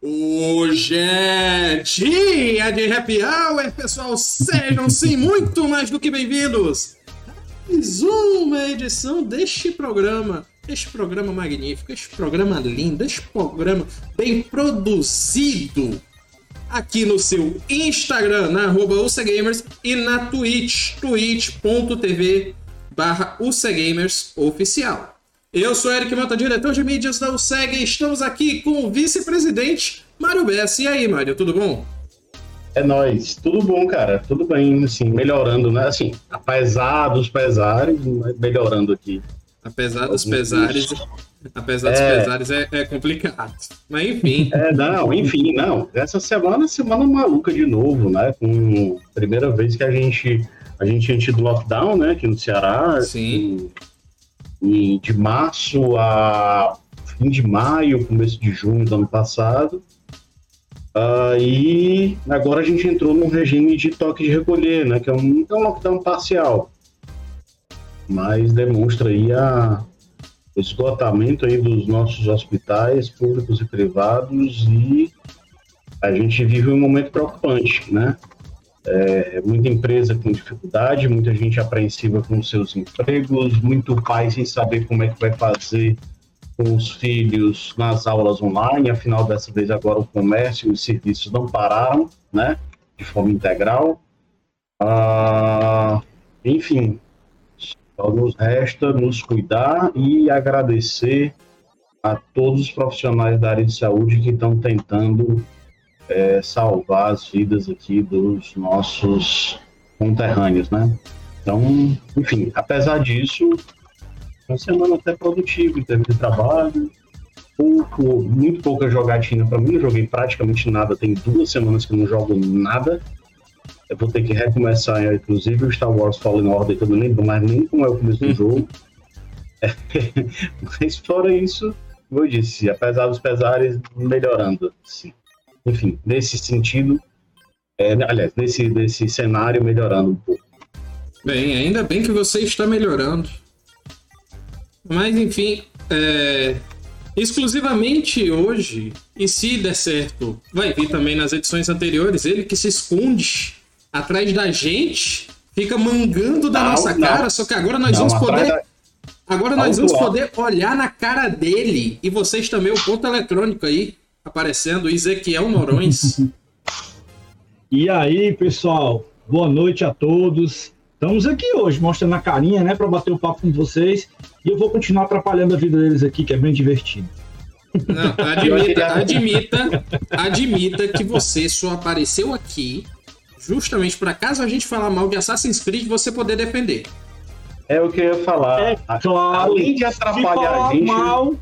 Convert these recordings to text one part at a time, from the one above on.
Ô, gente! Dia de Happy Hour, pessoal! Sejam sim muito mais do que bem-vindos! Mais uma edição deste programa, este programa magnífico, este programa lindo, este programa bem produzido aqui no seu Instagram, na arroba UCGamers e na Twitch, twitch.tv barra UCGamers oficial. Eu sou Eric Mota, diretor de mídias da USEG e estamos aqui com o vice-presidente Mário Bessa. E aí, Mário, tudo bom? É nóis, tudo bom, cara, tudo bem, assim, melhorando, né? Assim, apesar dos pesares, melhorando aqui. Apesar dos pesares, apesar dos é... pesares é, é, complicado. Mas enfim. É, não, enfim, não. Essa semana, semana maluca de novo, né? Com primeira vez que a gente a gente tinha tido lockdown, né? Aqui no Ceará. Sim. E e de março a fim de maio, começo de junho do ano passado. Uh, e agora a gente entrou num regime de toque de recolher, né, que é um, é um lockdown parcial, mas demonstra aí a, o esgotamento aí dos nossos hospitais públicos e privados e a gente vive um momento preocupante, né? É, muita empresa com dificuldade, muita gente apreensiva com seus empregos, muito pai sem saber como é que vai fazer com os filhos nas aulas online. Afinal, dessa vez agora o comércio e os serviços não pararam, né, de forma integral. Ah, enfim, só nos resta nos cuidar e agradecer a todos os profissionais da área de saúde que estão tentando é, salvar as vidas aqui dos nossos conterrâneos, né? Então, enfim, apesar disso, uma semana até produtiva em termos de trabalho, pouco, muito pouca jogatina para mim, não joguei praticamente nada, tem duas semanas que não jogo nada. Eu vou ter que recomeçar, inclusive, o Star Wars Fallen Order, que eu não lembro mais nem como é o começo do uhum. jogo. Mas fora isso, como eu disse, apesar dos pesares, melhorando, sim enfim, nesse sentido, é, aliás, nesse, nesse cenário melhorando um pouco. Bem, ainda bem que você está melhorando. Mas enfim, é, exclusivamente hoje, e se der certo, vai vir também nas edições anteriores, ele que se esconde atrás da gente, fica mangando da não, nossa não. cara, só que agora nós não, vamos poder. Da... Agora nós vamos poder olhar na cara dele e vocês também, o ponto eletrônico aí aparecendo Ezequiel Norões. e aí, pessoal, boa noite a todos. Estamos aqui hoje mostrando a carinha, né, para bater o papo com vocês. E eu vou continuar atrapalhando a vida deles aqui, que é bem divertido. Não, admita, admita, admita que você só apareceu aqui justamente para caso a gente falar mal de Assassin's Creed, você poder defender. É o que eu ia falar. É claro. Além de atrapalhar a gente. Mal,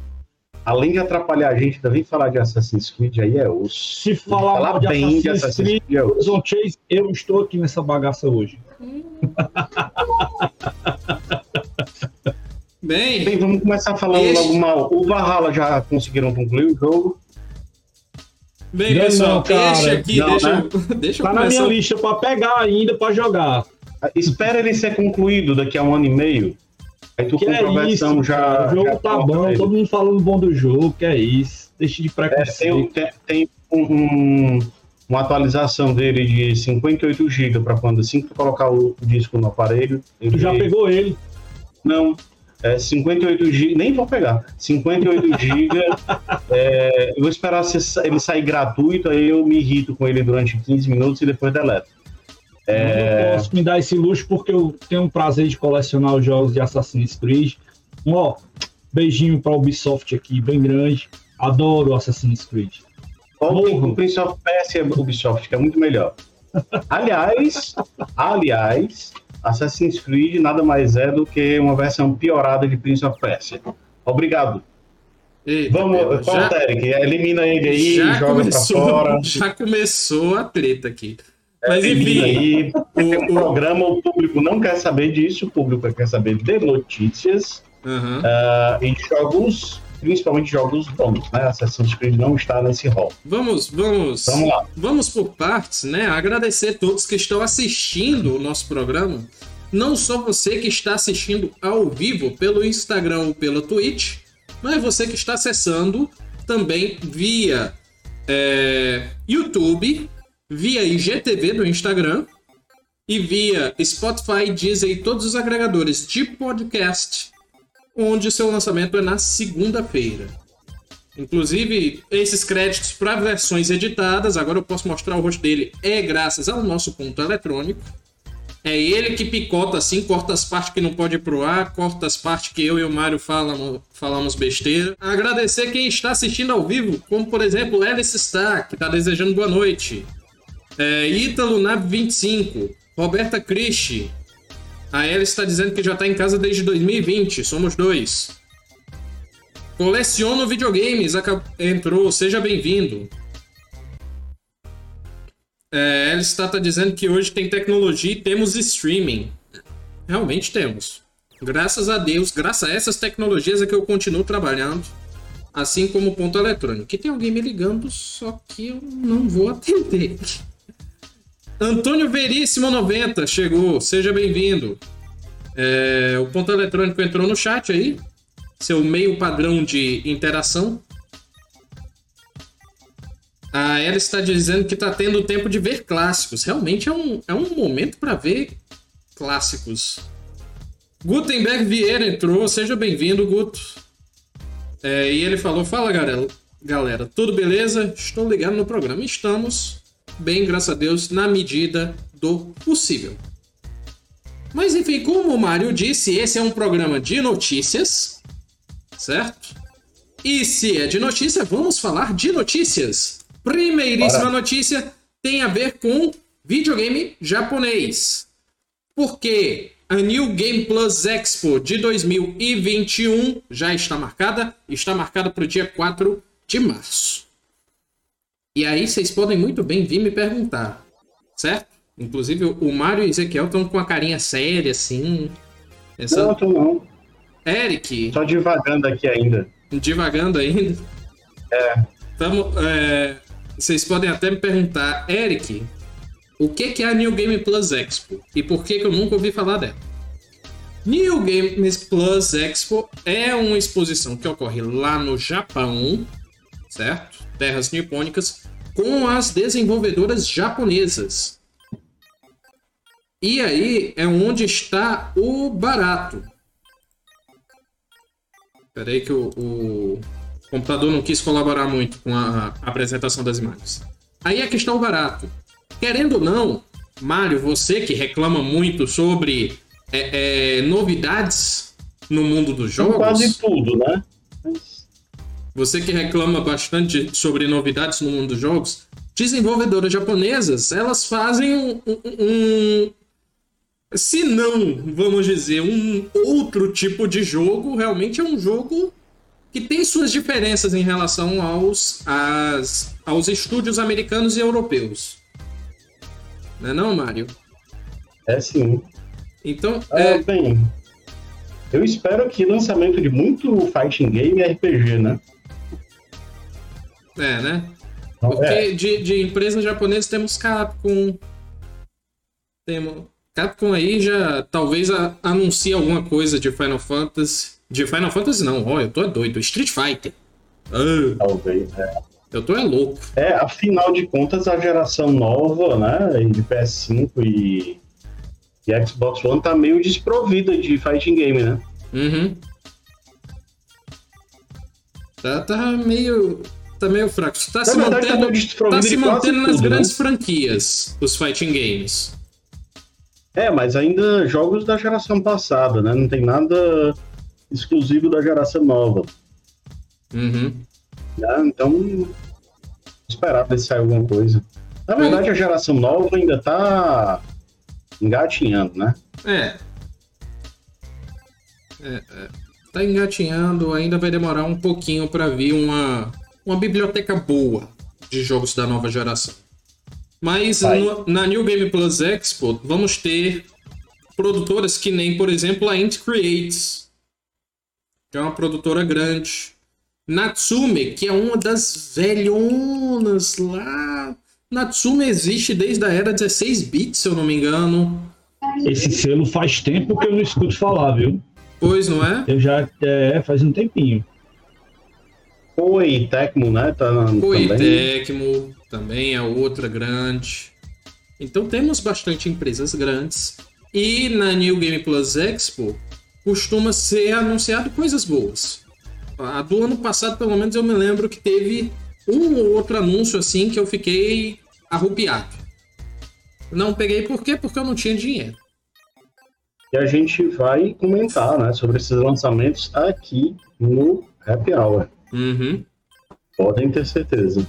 além de atrapalhar a gente, também falar de Assassin's Creed aí é osso. Se falar, falar de bem Assassin's de Assassin's Creed, Creed é osso. Chase, eu estou aqui nessa bagaça hoje. Bem, bem, vamos começar falando esse... logo mal. O Valhalla já conseguiram concluir o jogo? Bem, não, pessoal, não, deixa aqui, não, deixa, né? deixa tá na minha lista para pegar ainda para jogar. Espera ele ser concluído daqui a um ano e meio. Aí tu que é isso, já. O jogo já tá bom, ele. todo mundo falando bom do jogo, que é isso. Deixa de preconceito. É, tem, tem um, uma atualização dele de 58 GB para quando assim que tu colocar o disco no aparelho. Tu já pegou ele? Não. É 58 GB, nem vou pegar. 58 GB. é, eu vou esperar ele sair gratuito, aí eu me irrito com ele durante 15 minutos e depois deleto. É... Não posso me dar esse luxo porque eu tenho um prazer de colecionar os jogos de Assassin's Creed. Um, ó, beijinho para Ubisoft aqui, bem grande. Adoro Assassin's Creed. O Prince of Persia Ubisoft, que é muito melhor. aliás, aliás, Assassin's Creed nada mais é do que uma versão piorada de Prince of Persia. Obrigado. Eita, Vamos, já, Eric, elimina ele aí, joga começou, pra fora. Já começou a treta aqui. Mas enfim, aí, o, o programa, o público não quer saber disso, o público quer saber de notícias uhum. uh, e jogos principalmente jogos bons, né? Assassin's Creed não está nesse rol. Vamos, vamos. Vamos lá. Vamos por partes, né? Agradecer a todos que estão assistindo o nosso programa. Não só você que está assistindo ao vivo pelo Instagram ou pela Twitch, mas você que está acessando também via é, YouTube, via IGTV do Instagram e via Spotify, Deezer e todos os agregadores de podcast, onde seu lançamento é na segunda-feira. Inclusive, esses créditos para versões editadas, agora eu posso mostrar o rosto dele, é graças ao nosso ponto eletrônico. É ele que picota assim, corta as partes que não pode ir pro ar, corta as partes que eu e o Mário falamos, falamos besteira. Agradecer quem está assistindo ao vivo, como por exemplo Alice Star, que está desejando boa noite. É, Ítalo Nab 25, Roberta Cristi. A Alice está dizendo que já está em casa desde 2020, somos dois. Coleciono videogames, entrou, seja bem-vindo. É, ela está tá dizendo que hoje tem tecnologia e temos streaming. Realmente temos. Graças a Deus, graças a essas tecnologias é que eu continuo trabalhando. Assim como o ponto eletrônico. Que tem alguém me ligando, só que eu não vou atender. Antônio Veríssimo 90 chegou, seja bem-vindo. É, o ponto eletrônico entrou no chat aí. Seu meio padrão de interação. A Ela está dizendo que está tendo tempo de ver clássicos. Realmente é um, é um momento para ver clássicos. Gutenberg Vieira entrou, seja bem-vindo, Guto. É, e ele falou: Fala, galera, galera, tudo beleza? Estou ligado no programa. Estamos bem, graças a Deus, na medida do possível. Mas enfim, como o Mário disse, esse é um programa de notícias, certo? E se é de notícia, vamos falar de notícias. Primeiríssima Bora. notícia tem a ver com videogame japonês. Porque a New Game Plus Expo de 2021 já está marcada, está marcada para o dia 4 de março. E aí vocês podem muito bem vir me perguntar, certo? Inclusive o Mário e o Ezequiel estão com a carinha séria, assim. Essa... Não, tô não. Eric. Só divagando aqui ainda. Divagando ainda? É. Tamo, é... Vocês podem até me perguntar, Eric, o que é a New Game Plus Expo e por que, que eu nunca ouvi falar dela? New Game Plus Expo é uma exposição que ocorre lá no Japão, certo? Terras nipônicas, com as desenvolvedoras japonesas. E aí é onde está o barato. Espera aí que o, o o computador não quis colaborar muito com a apresentação das imagens. Aí a questão barato. Querendo ou não, Mário, você que reclama muito sobre é, é, novidades no mundo dos jogos. Quase tudo, né? Você que reclama bastante sobre novidades no mundo dos jogos, desenvolvedoras japonesas, elas fazem um, um, um se não, vamos dizer, um outro tipo de jogo, realmente é um jogo que tem suas diferenças em relação aos, as, aos estúdios americanos e europeus. Não é não, Mário? É sim. Então, ah, é... bem, eu espero que lançamento de muito fighting game e RPG, né? É, né? Porque é. De, de empresas japonesas temos Capcom, temos Capcom aí já talvez a, anuncie alguma coisa de Final Fantasy. De Final Fantasy não, ó, eu tô doido. Street Fighter. Ah. Talvez, é. Eu tô é louco. É, afinal de contas, a geração nova, né, de PS5 e, e Xbox One tá meio desprovida de fighting game, né? Uhum. Tá, tá meio. Tá meio fraco. Tá Na se verdade, tá mantendo, tá, tá se mantendo nas tudo, grandes né? franquias, os fighting games. É, mas ainda jogos da geração passada, né? Não tem nada exclusivo da geração nova. Uhum. Né? Então, esperar ver se sai alguma coisa. Na verdade, a geração nova ainda tá engatinhando, né? É. é, é. Tá engatinhando, ainda vai demorar um pouquinho para vir uma, uma biblioteca boa de jogos da nova geração. Mas no, na New Game Plus Expo, vamos ter produtoras que nem, por exemplo, a Int Creates, que é uma produtora grande. Natsume, que é uma das velhonas lá. Natsume existe desde a era 16 bits, se eu não me engano. Esse selo faz tempo que eu não escuto falar, viu? Pois, não é? Eu já. É, faz um tempinho. Oi, Tecmo, né? Tá na- também. Tecmo também é outra grande. Então temos bastante empresas grandes. E na New Game Plus Expo costuma ser anunciado coisas boas. A do ano passado, pelo menos, eu me lembro que teve um ou outro anúncio assim que eu fiquei arrupiado. Não peguei por quê? Porque eu não tinha dinheiro. E a gente vai comentar né, sobre esses lançamentos aqui no Happy Hour. Uhum. Podem ter certeza.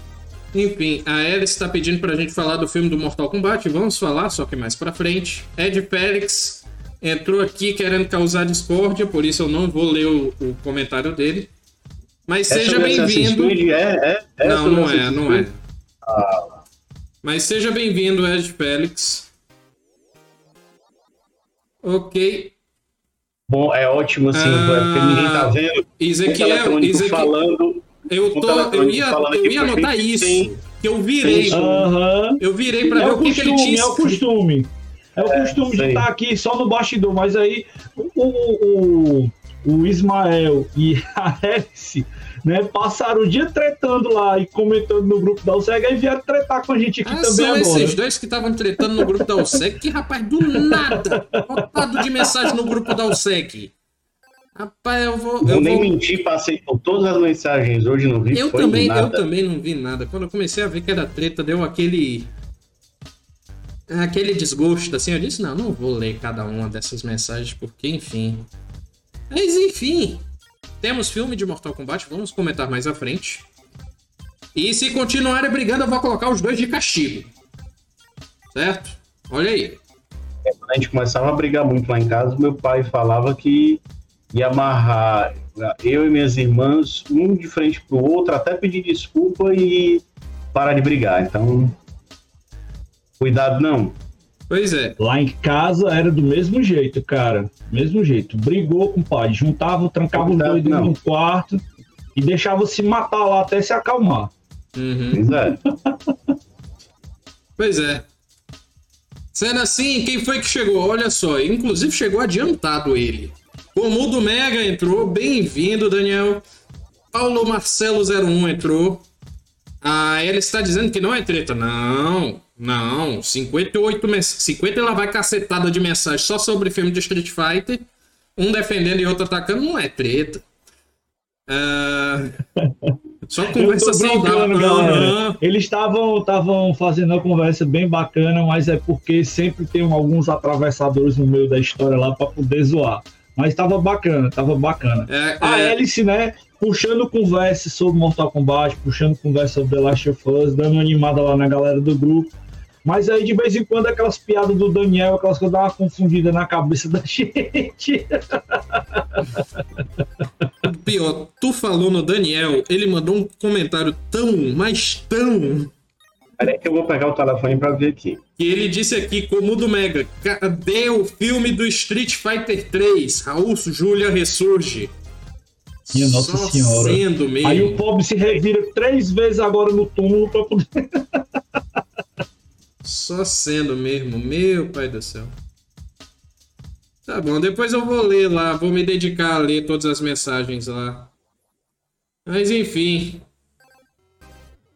Enfim, a Alice está pedindo pra gente falar do filme do Mortal Kombat. Vamos falar, só que mais pra frente. Ed Félix entrou aqui querendo causar discórdia, por isso eu não vou ler o, o comentário dele. Mas É seja bem-vindo. É, é, é Não, não é, não é. Creed? Ah, Mas seja bem-vindo, Ed Félix. Ok. Bom, é ótimo assim, Ah, porque ninguém tá vendo. Um Ezequiel, Ezequiel, falando. eu, um tô, eu ia, falando eu ia anotar gente isso. Que eu virei. Eu virei pra É ver o que, que ele costume, tinha é o costume. É o costume de sei. estar aqui só no bastidor, mas aí o, o, o, o Ismael e a Alice né, passaram o dia tretando lá e comentando no grupo da UCEG e vieram tretar com a gente aqui Ah, também são agora. esses dois que estavam tretando no grupo da USEC. Que rapaz, do nada! Lotado de mensagem no grupo da USEC. Rapaz, eu vou. Vou Eu, nem vou... mentir, passei por todas as mensagens hoje no vídeo. eu, foi também, nada. eu também não vi nada. Quando eu comecei a ver que era treta, deu aquele. Aquele desgosto, assim. Eu disse: não, não vou ler cada uma dessas mensagens, porque, enfim. Mas, enfim. Temos filme de Mortal Kombat, vamos comentar mais à frente. E se continuarem brigando, eu vou colocar os dois de castigo. Certo? Olha aí. Quando a gente começava a brigar muito lá em casa, meu pai falava que ia amarrar eu e minhas irmãs, um de frente pro outro, até pedir desculpa e parar de brigar. Então, cuidado não. Pois é. Lá em casa era do mesmo jeito, cara. Mesmo jeito. Brigou com o pai. Juntava, trancava os dois dentro de um quarto e deixava se matar lá até se acalmar. Uhum. Pois é. Pois é. Sendo assim, quem foi que chegou? Olha só, inclusive chegou adiantado ele. O Mudo Mega entrou, bem-vindo, Daniel. Paulo Marcelo 01 entrou. Ah, ele está dizendo que não é treta. Não, não. 58 mens... 50 ela vai cacetada de mensagem só sobre filme de Street Fighter. Um defendendo e outro atacando, não é treta. Ah, Só conversa saudável. galera. Eles estavam fazendo uma conversa bem bacana, mas é porque sempre tem alguns atravessadores no meio da história lá para poder zoar. Mas tava bacana, tava bacana. É, A é, Alice, né, puxando conversa sobre Mortal Kombat, puxando conversa sobre The Last of Us, dando animada lá na galera do grupo. Mas aí, de vez em quando, aquelas piadas do Daniel, aquelas coisas dão uma confundida na cabeça da gente. Pior, tu falou no Daniel, ele mandou um comentário tão, mas tão, Peraí que eu vou pegar o telefone pra ver aqui. que ele disse aqui, como do Mega, cadê o filme do Street Fighter 3? Raul Júlia ressurge. Minha Nossa Só Senhora. sendo mesmo. Aí o pobre se revira três vezes agora no túmulo pra poder. Só sendo mesmo, meu pai do céu. Tá bom, depois eu vou ler lá, vou me dedicar a ler todas as mensagens lá. Mas enfim.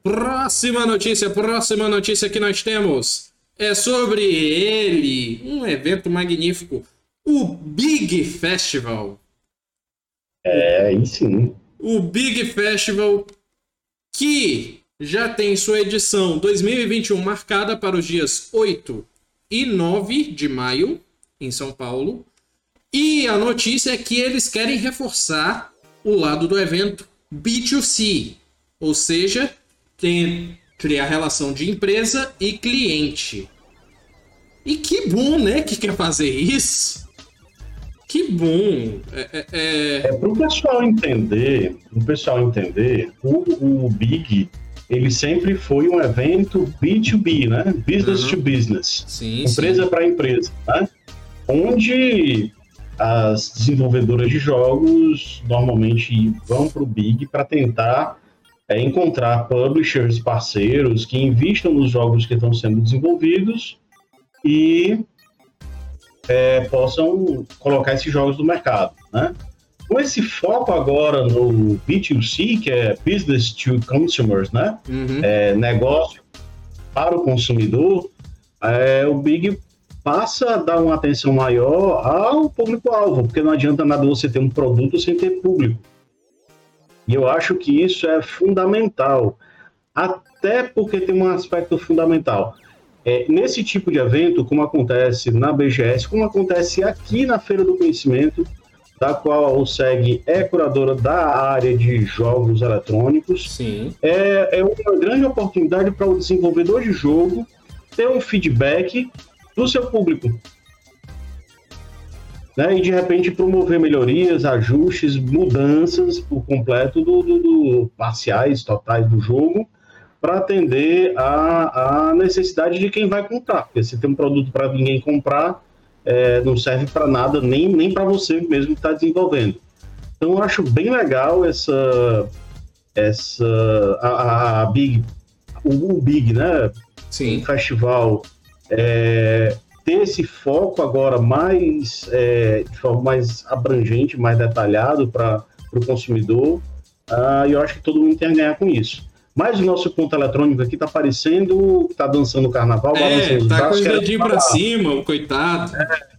Próxima notícia, próxima notícia que nós temos é sobre ele, um evento magnífico, o Big Festival. É, aí sim. O Big Festival que já tem sua edição 2021 marcada para os dias 8 e 9 de maio em São Paulo. E a notícia é que eles querem reforçar o lado do evento B2C, ou seja, tem criar relação de empresa e cliente. E que bom, né, que quer fazer isso. Que bom. É, é- é- É para o pessoal entender, o pessoal entender, o, o Big, ele sempre foi um evento B2B, né? Business Uhum. to business. Sim, empresa para empresa, né? Onde as desenvolvedoras de jogos normalmente vão para o Big para tentar é, encontrar publishers parceiros que investam nos jogos que estão sendo desenvolvidos e é, possam colocar esses jogos no mercado, né? Com esse foco agora no B2C, que é Business to Consumers, né? Uhum. É, negócio para o consumidor, é, o Big passa a dar uma atenção maior ao público-alvo, porque não adianta nada você ter um produto sem ter público. E eu acho que isso é fundamental, até porque tem um aspecto fundamental. É, nesse tipo de evento, como acontece na BGS, como acontece aqui na Feira do Conhecimento, da qual o SEG é curadora da área de jogos eletrônicos. Sim. É, é uma grande oportunidade para o desenvolvedor de jogo ter um feedback do seu público. Né, e de repente promover melhorias, ajustes, mudanças por completo do, do, do parciais, totais do jogo, para atender a, a necessidade de quem vai comprar. Porque se tem um produto para ninguém comprar, é, não serve para nada, nem, nem para você mesmo que está desenvolvendo. Então, eu acho bem legal essa. essa a, a Big. O, o, Big, né? Sim. O festival. É, ter esse foco agora mais é, de forma mais abrangente, mais detalhado para o consumidor, uh, eu acho que todo mundo tem a ganhar com isso. Mas o nosso ponto eletrônico aqui tá parecendo que tá dançando o carnaval, é, tá braços, com o dedinho pra cima, o coitado. É.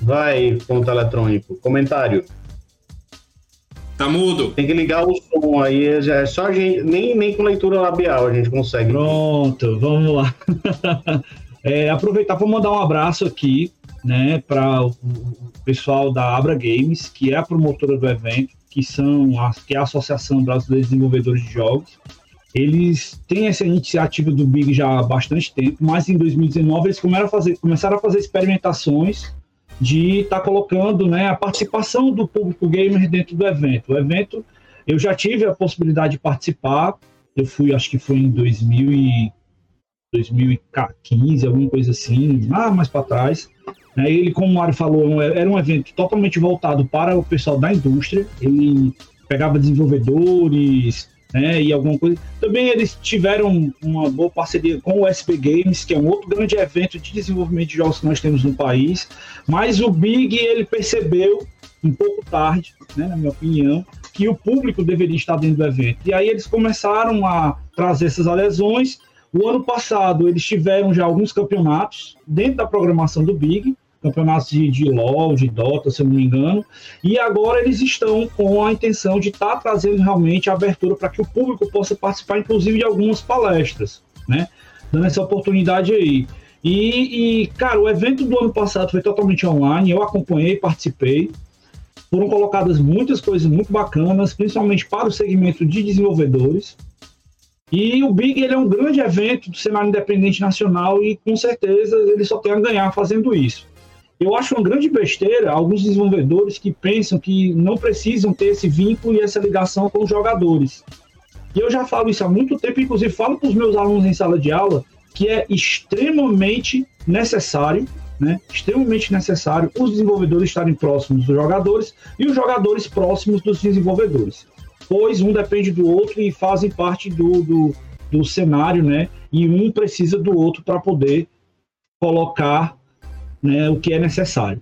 Vai, ponto eletrônico. Comentário. Tá mudo. Tem que ligar o som aí, é só a gente, nem, nem com leitura labial a gente consegue. Pronto, vamos lá. é, aproveitar para mandar um abraço aqui, né, para o pessoal da Abra Games, que é a promotora do evento que são a, que é a Associação Brasileira de Desenvolvedores de Jogos. Eles têm essa iniciativa do Big já há bastante tempo, mas em 2019 eles começaram a fazer, começaram a fazer experimentações de estar tá colocando né, a participação do público gamer dentro do evento. O evento, eu já tive a possibilidade de participar, eu fui, acho que foi em 2000 e 2015, alguma coisa assim, lá mais para trás. Né? Ele, como o Mário falou, era um evento totalmente voltado para o pessoal da indústria. Ele pegava desenvolvedores né, e alguma coisa. Também eles tiveram uma boa parceria com o SP Games, que é um outro grande evento de desenvolvimento de jogos que nós temos no país. Mas o Big ele percebeu um pouco tarde, né, na minha opinião, que o público deveria estar dentro do evento. E aí eles começaram a trazer essas adesões o ano passado, eles tiveram já alguns campeonatos dentro da programação do Big, campeonatos de, de LoL, de Dota, se eu não me engano, e agora eles estão com a intenção de estar tá trazendo realmente a abertura para que o público possa participar, inclusive, de algumas palestras, né? Dando essa oportunidade aí. E, e, cara, o evento do ano passado foi totalmente online, eu acompanhei, participei. Foram colocadas muitas coisas muito bacanas, principalmente para o segmento de desenvolvedores. E o Big ele é um grande evento do cenário independente nacional e com certeza ele só tem a ganhar fazendo isso. Eu acho uma grande besteira alguns desenvolvedores que pensam que não precisam ter esse vínculo e essa ligação com os jogadores. E eu já falo isso há muito tempo, inclusive falo para os meus alunos em sala de aula que é extremamente necessário, né, extremamente necessário os desenvolvedores estarem próximos dos jogadores e os jogadores próximos dos desenvolvedores pois um depende do outro e fazem parte do, do, do cenário, né? E um precisa do outro para poder colocar né, o que é necessário.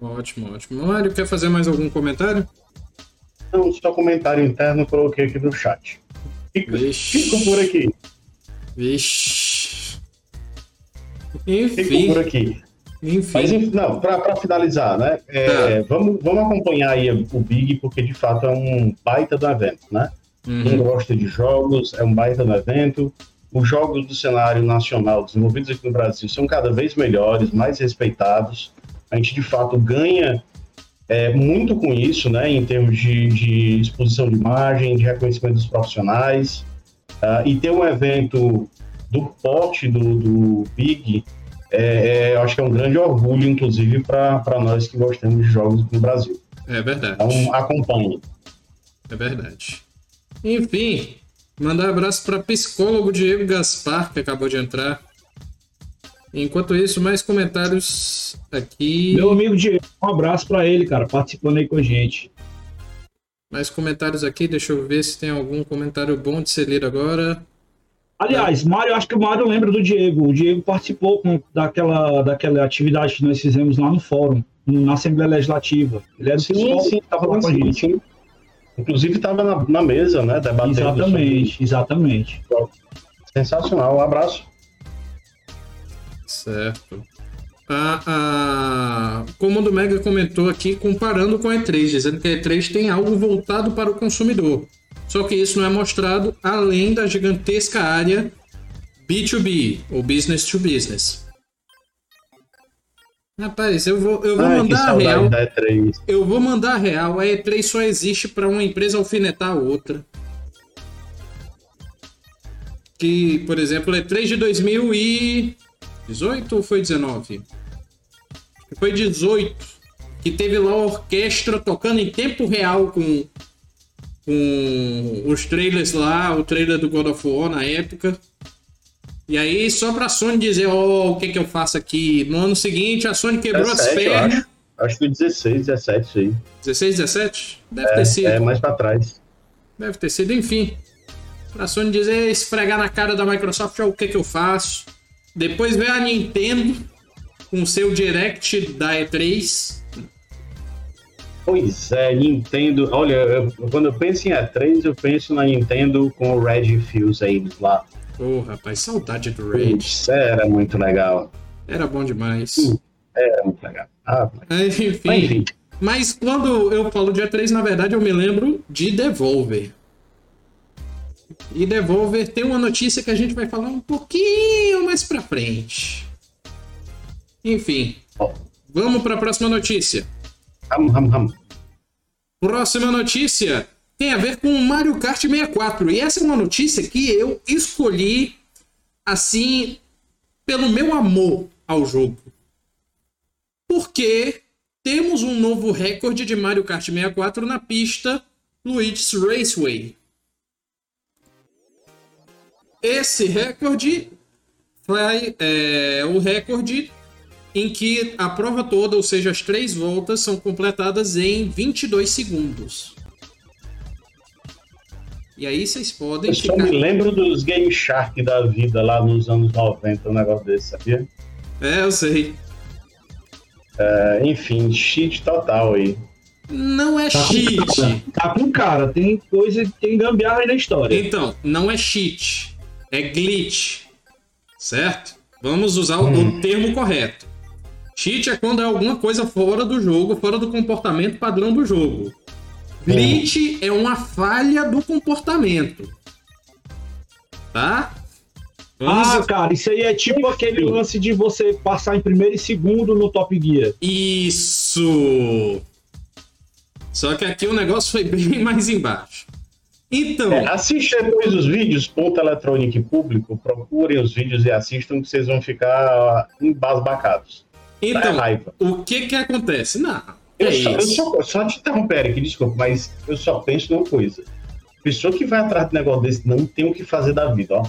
Ótimo, ótimo. Mário, quer fazer mais algum comentário? Não, só comentário interno coloquei aqui no chat. Fica, fica por aqui. Vixe. Enfim. Fica por aqui. Enfim. Mas, não, para finalizar, né? É, tá. vamos, vamos acompanhar aí o Big, porque de fato é um baita do evento, né? Uhum. Quem gosta de jogos, é um baita do evento. Os jogos do cenário nacional desenvolvidos aqui no Brasil são cada vez melhores, mais respeitados. A gente de fato ganha é, muito com isso, né? Em termos de, de exposição de imagem, de reconhecimento dos profissionais. Uh, e ter um evento do porte do, do Big é, é, eu acho que é um grande orgulho, inclusive, para nós que gostamos de jogos no Brasil. É verdade. Então, acompanhe. É verdade. Enfim, mandar um abraço para psicólogo Diego Gaspar, que acabou de entrar. Enquanto isso, mais comentários aqui. Meu amigo Diego, um abraço pra ele, cara, participando aí com a gente. Mais comentários aqui, deixa eu ver se tem algum comentário bom de ser lido agora. Aliás, Mário, acho que o Mário lembra do Diego. O Diego participou com, daquela, daquela atividade que nós fizemos lá no fórum, na Assembleia Legislativa. Ele era o Sim, pessoal sim, que estava lá com a gente. sim. Inclusive estava na, na mesa, né? Debatendo. Exatamente, exatamente. sobre- Sensacional. Um abraço. Certo. A, a... O Comando Mega comentou aqui comparando com a E3, dizendo que a E3 tem algo voltado para o consumidor. Só que isso não é mostrado além da gigantesca área B2B, ou Business to Business. Rapaz, eu vou, eu vou Ai, mandar a real. da E3. Eu vou mandar a real. A E3 só existe para uma empresa alfinetar a outra. Que, por exemplo, E3 de 2018 ou foi 19? Foi 18. Que teve lá a orquestra tocando em tempo real com, com os trailers lá, o trailer do God of War na época. E aí, só pra Sony dizer, ó, o que que eu faço aqui? No ano seguinte, a Sony quebrou as 17, eu pernas. acho. Acho que 16, 17, isso aí. 16, 17? Deve ter sido. É mais pra trás. Deve ter sido, enfim. Pra Sony dizer, esfregar na cara da Microsoft, ó, o que que eu faço. Depois veio a Nintendo com o seu Direct da E3. Pois é, Nintendo. Olha, eu- quando eu penso em E3, eu penso na Nintendo com o Red Fuse aí lá. Ô, rapaz, saudade do Raid. Putz, era muito legal. Era bom demais. Era muito legal. Ah, mas Enfim. enfim. Mas quando eu falo de E3, na verdade, eu me lembro de Devolver. E Devolver tem uma notícia que a gente vai falar um pouquinho mais pra frente. Enfim, vamos pra próxima notícia. Ham, ham, ham. Próxima notícia tem a ver com Mario Kart 64. E essa é uma notícia que eu escolhi assim pelo meu amor ao jogo. Porque temos um novo recorde de Mario Kart 64 na pista Luigi's Raceway. Esse recorde foi é, o recorde em que a prova toda, ou seja, as três voltas, são completadas em 22 segundos. E aí vocês podem Eu só ficar... me lembro dos Game Shark da vida lá nos anos 90, um negócio desse, sabia? É, eu sei. É, enfim, cheat total aí. Não é Tá com cheat. cara, tá com cara, tem coisa, tem gambiarra aí na história. Então, não é cheat. É glitch. Certo? Vamos usar o- o termo correto. Cheat é quando é alguma coisa fora do jogo, fora do comportamento padrão do jogo. Glitch é uma falha do comportamento. Tá? Vamos Ah, cara, isso aí é tipo aquele lance de você passar em primeiro e segundo no Top Gear. Isso! Só que aqui o negócio foi bem mais embaixo. Então, É, assiste depois os vídeos, ponto eletrônico público, procurem os vídeos e assistam que vocês vão ficar embasbacados. Então raiva. o que que acontece? Não, Eu, é só, eu só, só te interromper aqui, desculpa, mas eu só penso numa coisa. Pessoa que vai atrás de negócio desse não tem o que fazer da vida, ó.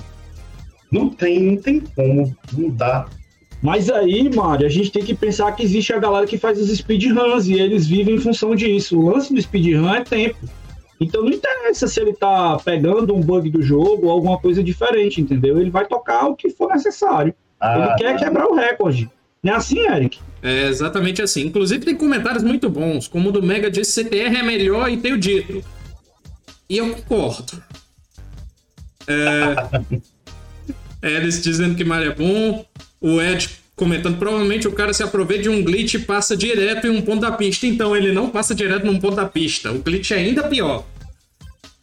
Não tem, não tem como, não dá. Mas aí, Mário, a gente tem que pensar que existe a galera que faz os speedruns e eles vivem em função disso. O lance do speedrun é tempo. Então não interessa se ele tá pegando um bug do jogo ou alguma coisa diferente, entendeu? Ele vai tocar o que for necessário. ele Ah, quer quebrar o recorde. Não é assim, Eric? É exatamente assim. Inclusive tem comentários muito bons, como o do Mega disse CTR é melhor e tenho dito. E eu concordo. É... Eles dizendo que Mario é bom. O Ed comentando, provavelmente o cara se aproveita de um glitch e passa direto em um ponto da pista. Então ele não passa direto num ponto da pista. O glitch é ainda pior.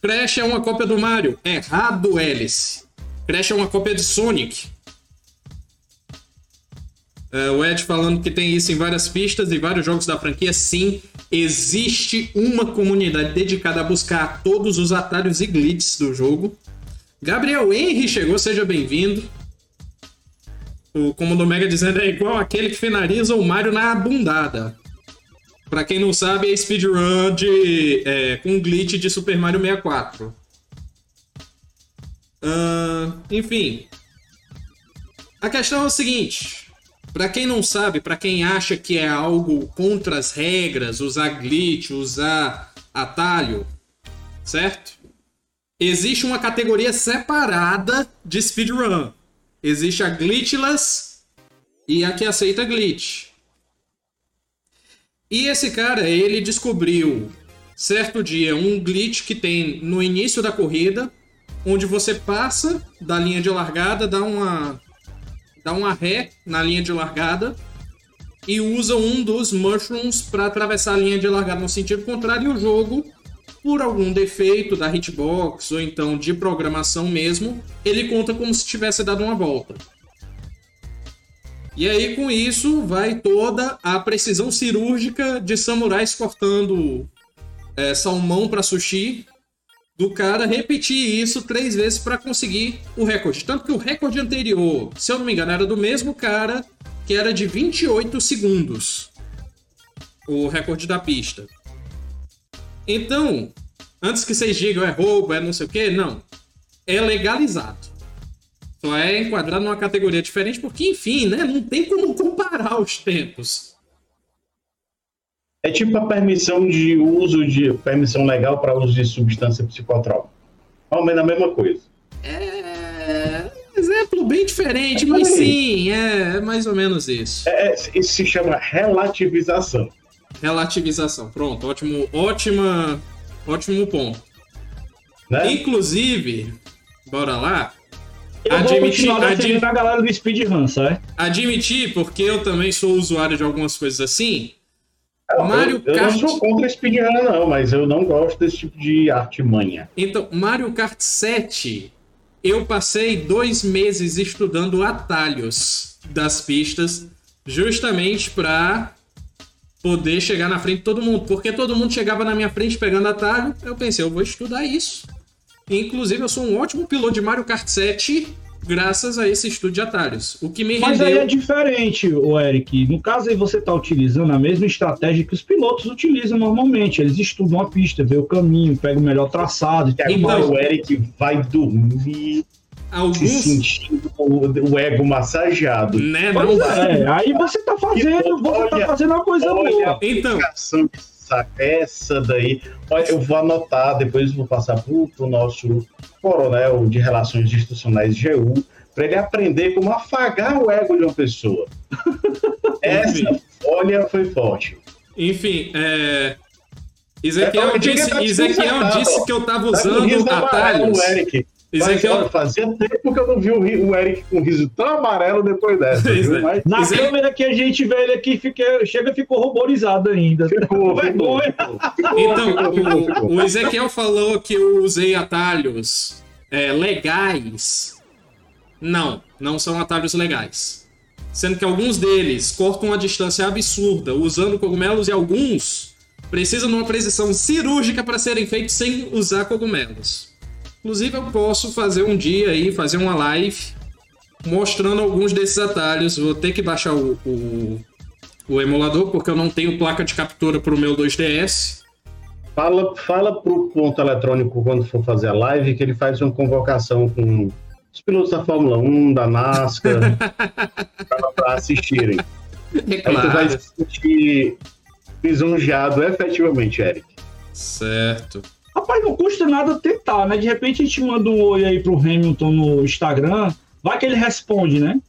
Crash é uma cópia do Mario. Errado, Hélice. Crash é uma cópia de Sonic. É, o Ed falando que tem isso em várias pistas e vários jogos da franquia. Sim, existe uma comunidade dedicada a buscar todos os atalhos e glitches do jogo. Gabriel Henry chegou, seja bem-vindo. O Comando Mega dizendo é igual aquele que finaliza o Mario na bundada. Pra quem não sabe, é speedrun de, é, com glitch de Super Mario 64. Ahn, enfim. A questão é o seguinte. Pra quem não sabe, pra quem acha que é algo contra as regras, usar glitch, usar atalho, certo? Existe uma categoria separada de speedrun. Existe a glitchless e a que aceita glitch. E esse cara, ele descobriu certo dia um glitch que tem no início da corrida, onde você passa da linha de largada, dá uma dá uma ré na linha de largada e usa um dos mushrooms para atravessar a linha de largada no sentido contrário e o jogo por algum defeito da hitbox ou então de programação mesmo, ele conta como se tivesse dado uma volta. E aí com isso vai toda a precisão cirúrgica de samurais cortando é, salmão para sushi do cara repetir isso três vezes para conseguir o recorde. Tanto que o recorde anterior, se eu não me engano, era do mesmo cara, que era de 28 segundos. O recorde da pista. Então, antes que vocês digam é roubo, é não sei o que, não. É legalizado. Só é enquadrado numa categoria diferente, porque, enfim, né? Não tem como comparar os tempos. É tipo a permissão de uso de permissão legal para uso de substância psicotrópica. Mais ou menos a mesma coisa. É. Exemplo bem diferente, mas sim, é mais ou menos isso. É, isso se chama relativização. Relativização, pronto, ótimo, ótima, ótimo ponto. Né? Inclusive, bora lá. Eu admitir, admitir a galera do speedrun, certo? Admitir, porque eu também sou usuário de algumas coisas assim. Mario eu, Kart... eu não sou contra speedrun, não, mas eu não gosto desse tipo de artimanha. Então, Mario Kart 7, eu passei dois meses estudando atalhos das pistas, justamente para poder chegar na frente de todo mundo. Porque todo mundo chegava na minha frente pegando atalho, eu pensei, eu vou estudar isso. Inclusive, eu sou um ótimo piloto de Mario Kart 7 graças a esse estudo de atalhos. O que me Mas rendeu... aí é diferente, o Eric. No caso aí você está utilizando a mesma estratégia que os pilotos utilizam normalmente. Eles estudam a pista, vê o caminho, pegam o melhor traçado. E então, o Eric vai dormir Alguns... se sentindo o, ego massageado. Né, não? É, aí você está fazendo, você tá fazendo uma coisa olha boa. Então, essa daí, eu vou anotar, depois vou passar para o nosso coronel de Relações Institucionais, GU, para ele aprender como afagar o ego de uma pessoa. essa folha foi forte. Enfim, é... Ezequiel, é, disse, Ezequiel disse que eu estava usando atalhos. Eric. Ezequiel... Mas, fazia tempo que eu não vi o Eric com um riso tão amarelo depois dessa. Mas... Na Ezequiel... câmera que a gente vê ele aqui, fica... chega ficou ruborizado ainda. Ficou, ficou, ficou. Então, o, o, Ezequiel falou que eu usei atalhos é, legais. Não, não são atalhos legais. Sendo que alguns deles cortam uma distância absurda usando cogumelos e alguns precisam de uma precisão cirúrgica para serem feitos sem usar cogumelos. Inclusive, eu posso fazer um dia aí, fazer uma live mostrando alguns desses atalhos. Vou ter que baixar o, o, o emulador, porque eu não tenho placa de captura para o meu 2DS. Fala, fala pro ponto eletrônico quando for fazer a live que ele faz uma convocação com os pilotos da Fórmula 1, da NASCAR, para assistirem. É claro. Aí tu vai se sentir lisonjeado efetivamente, Eric. Certo. Rapaz, não custa nada tentar, né? De repente a gente manda um oi aí pro Hamilton no Instagram, vai que ele responde, né?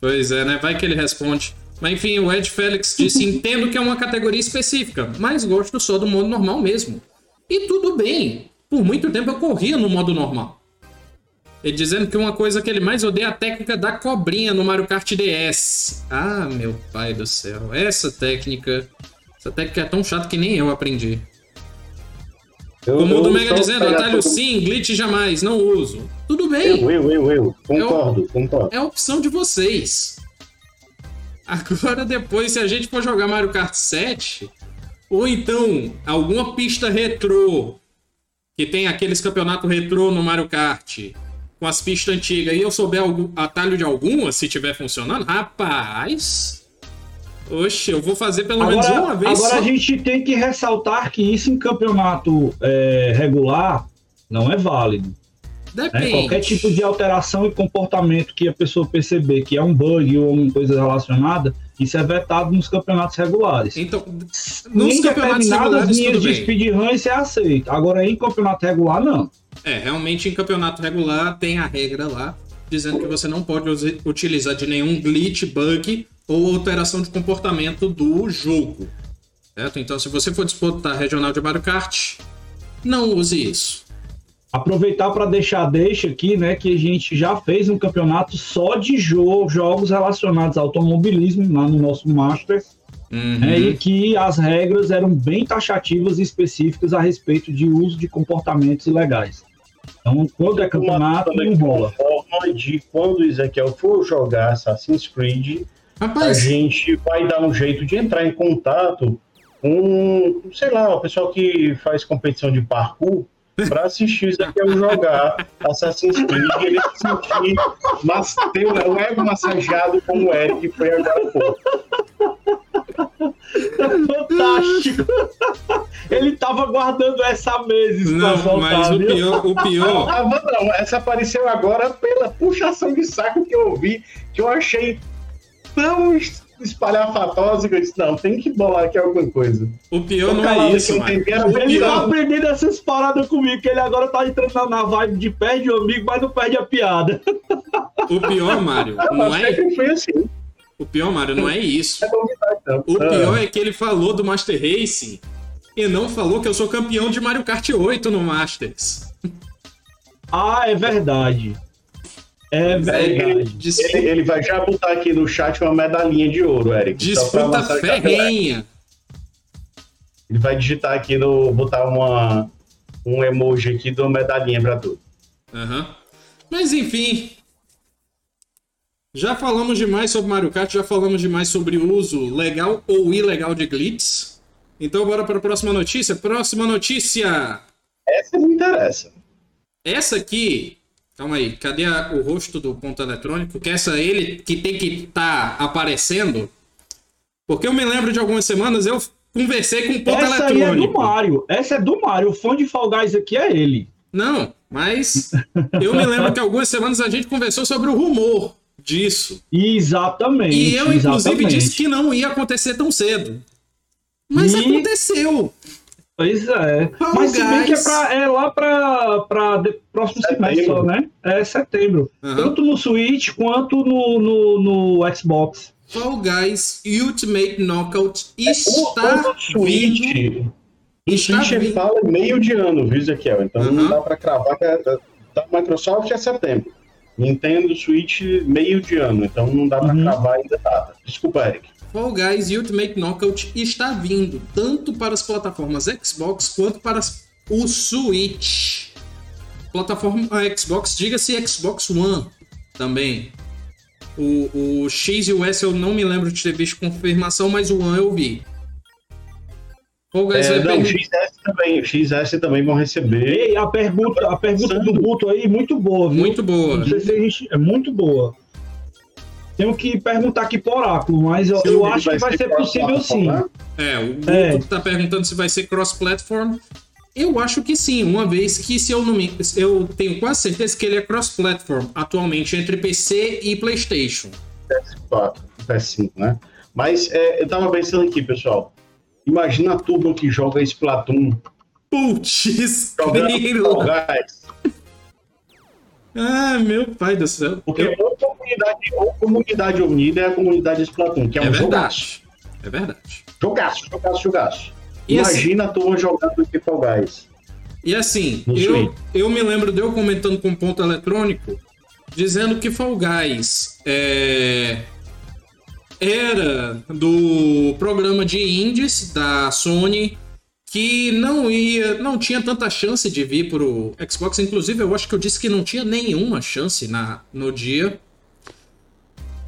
Pois é, né? Vai que ele responde. Mas enfim, o Ed Félix disse: entendo que é uma categoria específica, mas gosto só do modo normal mesmo. E tudo bem. Por muito tempo eu corria no modo normal. Ele dizendo que uma coisa que ele mais odeia é a técnica da cobrinha no Mario Kart DS. Ah, meu pai do céu. Essa técnica. Essa técnica é tão chata que nem eu aprendi. Eu, Como o do Mega dizendo, atalho sim, glitch jamais, não uso. Tudo bem. Eu, eu, eu, eu. Concordo, é, concordo. É a opção de vocês. Agora, depois, se a gente for jogar Mario Kart 7, ou então alguma pista retrô, que tem aqueles campeonatos retrô no Mario Kart, com as pistas antigas, e eu souber algum atalho de alguma, se tiver funcionando, rapaz, Oxe, eu vou fazer pelo agora, menos uma vez Agora só. a gente tem que ressaltar que isso em campeonato é, regular não é válido. Depende. Qualquer tipo de alteração e comportamento que a pessoa perceber que é um bug ou uma coisa relacionada, isso é vetado nos campeonatos regulares. Então, nos em campeonatos determinadas regulares, linhas tudo de speedrun isso é aceito. Agora, em campeonato regular, não. É, realmente em campeonato regular tem a regra lá dizendo que você não pode utilizar de nenhum glitch, bug ou alteração de comportamento do jogo. Certo? Então, se você for disputar regional de Mario Kart, não use isso. Aproveitar para deixar deixa aqui, né, que a gente já fez um campeonato só de jo jogos relacionados ao automobilismo lá no nosso Master, Uhum. né, e que as regras eram bem taxativas e específicas a respeito de uso de comportamentos ilegais. Então, quando é campeonato, não rola. de quando o Ezequiel for jogar Assassin's Creed, a Rapaz, gente vai dar um jeito de entrar em contato com, sei lá, o pessoal que faz competição de parkour para assistir o Ezequiel jogar Assassin's Creed e ele se sentir, mas ter o ego massageado como o Eric foi agora há pouco. Fantástico! Ele tava guardando essa meses pra não, soltar, mas o viu? pior, o pior, não, essa apareceu agora pela puxação de saco que eu ouvi, que eu achei tão es- espalhafatosa que eu disse, não, tem que bolar aqui alguma coisa. o pior não é isso, mano. Ele tá pior, aprendendo essas paradas comigo, que ele agora tá entrando na- vibe de perde o amigo, mas não perde a piada. o pior, Mário, não é, assim, o pior, Mário, não é isso. é novidade. O Ah. pior é que ele falou do Master Racing e não falou que eu sou campeão de Mario Kart 8 no Masters. Ah, é verdade. É Ele, verdade. dis- Ele, ele vai já botar aqui no chat uma medalhinha de ouro, Eric. disputa tá ferrenha. Ele vai digitar aqui no. botar uma, um emoji aqui de uma medalhinha pra tu. Aham. Mas enfim. Já falamos demais sobre Mario Kart, já falamos demais sobre o uso legal ou ilegal de glitches. Então bora para a próxima notícia. Próxima notícia. Essa me interessa. Essa aqui. Calma aí, cadê a- o rosto do ponto eletrônico? Que essa é ele que tem que estar aparecendo. Porque eu me lembro de algumas semanas eu conversei com o ponto Essa aí é do eletrônico. Mario. Essa é do Mario. O fã de Fall Guys aqui é ele. Não, mas eu me lembro que algumas semanas a gente conversou sobre o rumor disso. Exatamente. E eu, inclusive, exatamente. disse que não ia acontecer tão cedo. Mas E- aconteceu. Pois é. Mas se bem que é, Guys. pra- é lá pra, pra de- próximo Setembro. semestre só, né? É setembro. Aham. Tanto no Switch quanto no, no, no Xbox. Fall Guys Ultimate Knockout O, está o Switch. vindo. O Switch ele vindo. fala meio de ano, viu, Ezequiel? Então Aham. não dá pra cravar que é, da Microsoft é setembro. Nintendo Switch meio de ano, então não dá pra Uhum. cravar ainda nada. Desculpa, Eric. Fall Guys Ultimate Knockout está vindo tanto para as plataformas Xbox quanto para as- o Switch. Plataforma Xbox, diga-se Xbox One também. O, o X e o S eu não me lembro de ter visto confirmação, mas o One eu vi. Fall Guys É, vai não, permitir- XS também, XS também vão receber. E a pergunta, a pergunta do Guto aí, muito boa, viu? Muito boa. Não sei se a gente. É muito boa. Tenho que perguntar aqui por oráculo, mas eu, eu acho que vai ser possível sim. cross-plataforma, É, o Guto É. tá perguntando se vai ser cross-platform. Eu acho que sim, uma vez que se eu não me. Eu tenho quase certeza que ele é cross-platform atualmente entre PC e PlayStation. PS4, PS5, né? Mas é, eu tava pensando aqui, pessoal. Imagina a turma que joga Splatoon Putz, jogando. Fall Guys. Ah, meu pai do céu. Porque Eu- comunidade, ou comunidade unida é a comunidade Splatoon, que é, É um jogaço. verdade. É verdade. Jogaço, jogaço, jogaço. E assim- Imagina a turma jogando aqui Fall Guys. E assim, No eu, eu me lembro de eu comentando com ponto eletrônico, dizendo que Fall Guys é, era do programa de indies da Sony que não ia, não tinha tanta chance de vir pro Xbox. Inclusive, eu acho que eu disse que não tinha nenhuma chance na, no dia.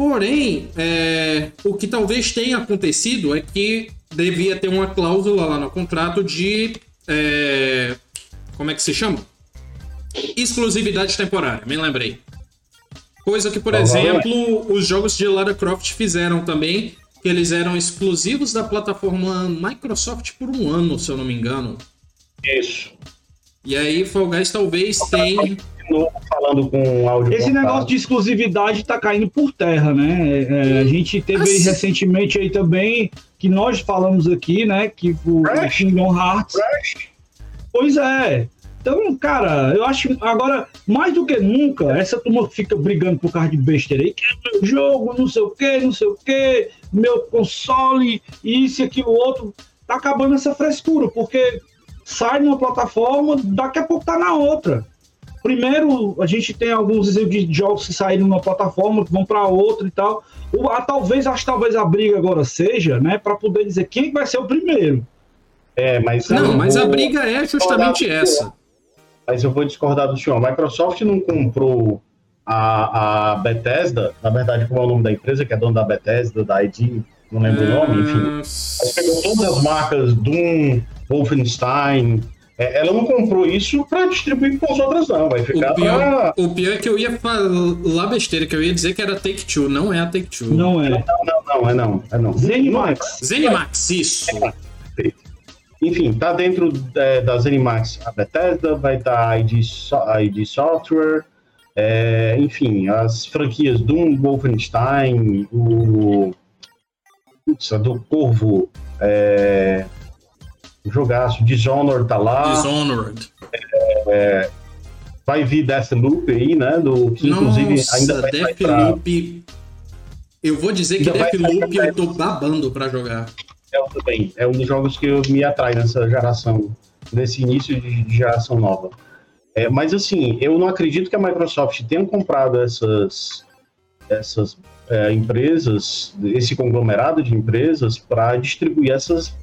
Porém, é, o que talvez tenha acontecido é que devia ter uma cláusula lá no contrato de. é, como é que se chama? Exclusividade temporária, me lembrei. Coisa que, por Provavelmente. exemplo, os jogos de Lara Croft fizeram também, que eles eram exclusivos da plataforma Microsoft por um ano, se eu não me engano. Isso. E aí, Fall Guys talvez tenha. Novo falando com áudio. Esse cortado. negócio de exclusividade tá caindo por terra, né? É, a gente teve aí recentemente aí também, que nós falamos aqui, né? Que o Crash. Kingdom Hearts. Crash. Pois é. Então, cara, eu acho agora, mais do que nunca, essa turma fica brigando por causa de besteira aí, que é meu jogo, não sei o que, não sei o que, meu console, isso e aquilo outro, tá acabando essa frescura, porque sai numa plataforma, daqui a pouco tá na outra. Primeiro, a gente tem alguns exemplos de jogos que saíram numa plataforma, que vão para outra e tal. O, a, talvez, acho que talvez a briga agora seja, né, para poder dizer quem vai ser o primeiro. É, mas Não, mas a briga é justamente essa. Mas eu vou discordar do senhor. A Microsoft não comprou a, a Bethesda, na verdade, como é o nome da empresa, que é dona da Bethesda, da ID, não lembro o nome, enfim. Ela pegou todas as marcas Doom, Wolfenstein. É, ela não comprou isso para distribuir com as outras, não. Vai O ficar pior, pra... o pior é que eu ia falar besteira, que eu ia dizer que era Take-Two, não é a Take-Two. Não é. Não, não, não, é não. É não. Zenimax. Zenimax, isso. Enfim, tá dentro é, da Zenimax a Bethesda, vai estar a ID, ID Software, é, enfim, as franquias Doom, Wolfenstein, o putz, a do Corvo, é, o jogaço Dishonored tá lá, Dishonored. vai vir Deathloop aí, né, do, que inclusive Nossa, ainda vai pra- Deathloop. Eu vou dizer que Deathloop eu tô babando pra jogar. É, eu também. É um dos jogos que eu me atrai nessa geração, nesse início de de geração nova. É, mas assim, eu não acredito que a Microsoft tenha comprado essas, essas é, empresas, esse conglomerado de empresas, para distribuir essas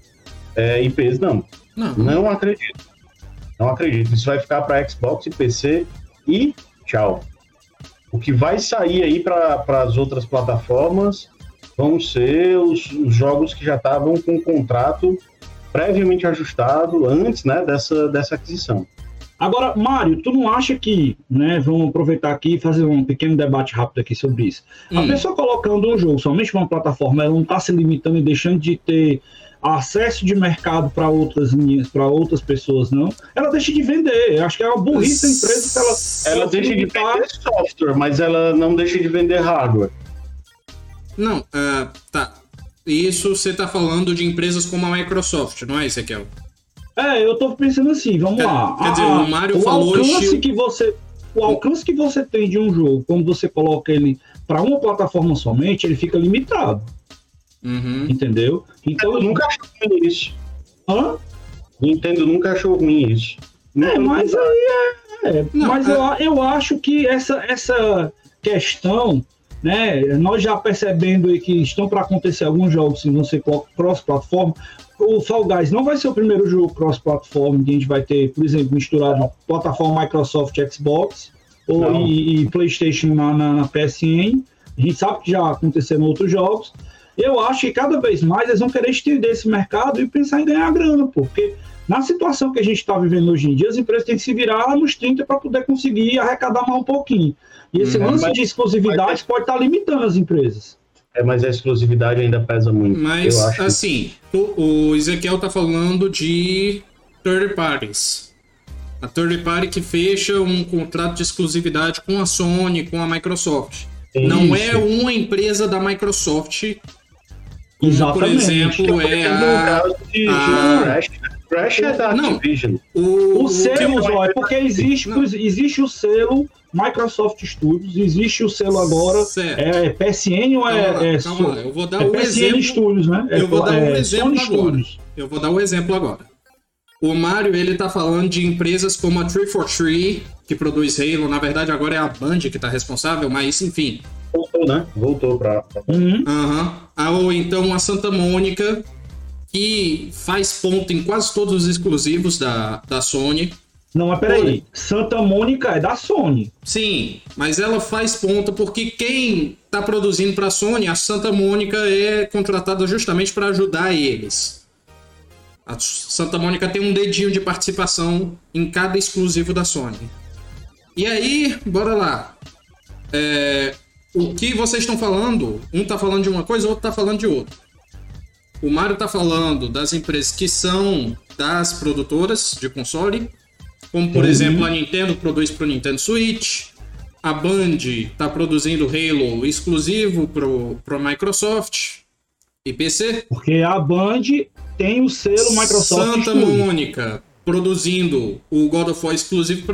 é, IPs, não. Não, Não acredito. Não acredito. Isso vai ficar para Xbox e PC e tchau. O que vai sair aí para as outras plataformas vão ser os, os jogos que já estavam com o contrato previamente ajustado antes né, dessa, dessa aquisição. Agora, Mário, tu não acha que, né, vamos aproveitar aqui e fazer um pequeno debate rápido aqui sobre isso. A Hum. pessoa colocando um jogo somente numa plataforma, ela não está se limitando e deixando de ter acesso de mercado para outras linhas, para outras pessoas, não. Ela deixa de vender. Eu acho que é uma burrice da empresa se ela, Ela deixa de vender software, mas ela não deixa de vender hardware. Não, ah, tá. Isso você tá falando de empresas como a Microsoft, não é, Ezequiel? É, eu tô pensando assim, vamos Quer- lá. quer dizer, Ah, o Mário o falou alcance estilo- que você o alcance que você tem de um jogo, quando você coloca ele para uma plataforma somente, ele fica limitado, Uhum. entendeu? Então, Eu nunca achou ruim isso. Hã? Nintendo nunca achou ruim isso. É, mas aí é. é, Não, mas é- Eu, eu acho que essa, essa questão, né? Nós já percebendo aí que estão para acontecer alguns jogos que vão ser cross-platform. O Fall Guys não vai ser o primeiro jogo cross-platform que a gente vai ter, por exemplo, misturado plataforma Microsoft Xbox ou, Não. e, e PlayStation na, na, na PSN. A gente sabe que já aconteceram outros jogos. Eu acho que cada vez mais eles vão querer estender esse mercado e pensar em ganhar grana, porque na situação que a gente está vivendo hoje em dia, as empresas têm que se virar nos 30 para poder conseguir arrecadar mais um pouquinho. E esse Uhum. lance Mas- de exclusividade pode estar limitando as empresas. É, mas a exclusividade ainda pesa muito. Mas, eu acho. assim, o, o Ezequiel tá falando de third parties. A third party que fecha um contrato de exclusividade com a Sony, com a Microsoft. Não é Isso. uma empresa da Microsoft. Como, por Exatamente. exemplo, é No a, caso de a- Crash, Crash é da Não. Activision. o, O selo, Zó, é porque existe, Não. existe o selo Microsoft Studios, existe o selo agora. Certo. É PSN ou Calma lá, é, é, calma lá. Eu vou dar é um PSN exemplo. Studios, né? É, Eu vou dar um é, exemplo Sony agora. Studios. Eu vou dar um exemplo agora. O Mario, ele tá falando de empresas como a 343, que produz Halo. Na verdade, agora é a Band que tá responsável, mas enfim. Voltou, né? Voltou pra. pra- Uhum. Ah, Ou então a Santa Mônica, que faz ponto em quase todos os exclusivos da, da Sony. Não, mas peraí. Santa Mônica é da Sony. Sim, mas ela faz ponta porque quem tá produzindo pra Sony, a Santa Mônica é contratada justamente para ajudar eles. A Santa Mônica tem um dedinho de participação em cada exclusivo da Sony. E aí, bora lá. É, o que vocês estão falando, um tá falando de uma coisa, o outro tá falando de outra. O Mário tá falando das empresas que são das produtoras de console Como, por Uhum. exemplo, a Nintendo produz para o Nintendo Switch, a Band está produzindo Halo exclusivo para a Microsoft e PC. Porque a Band tem o selo Microsoft Santa Studio. Mônica produzindo o God of War exclusivo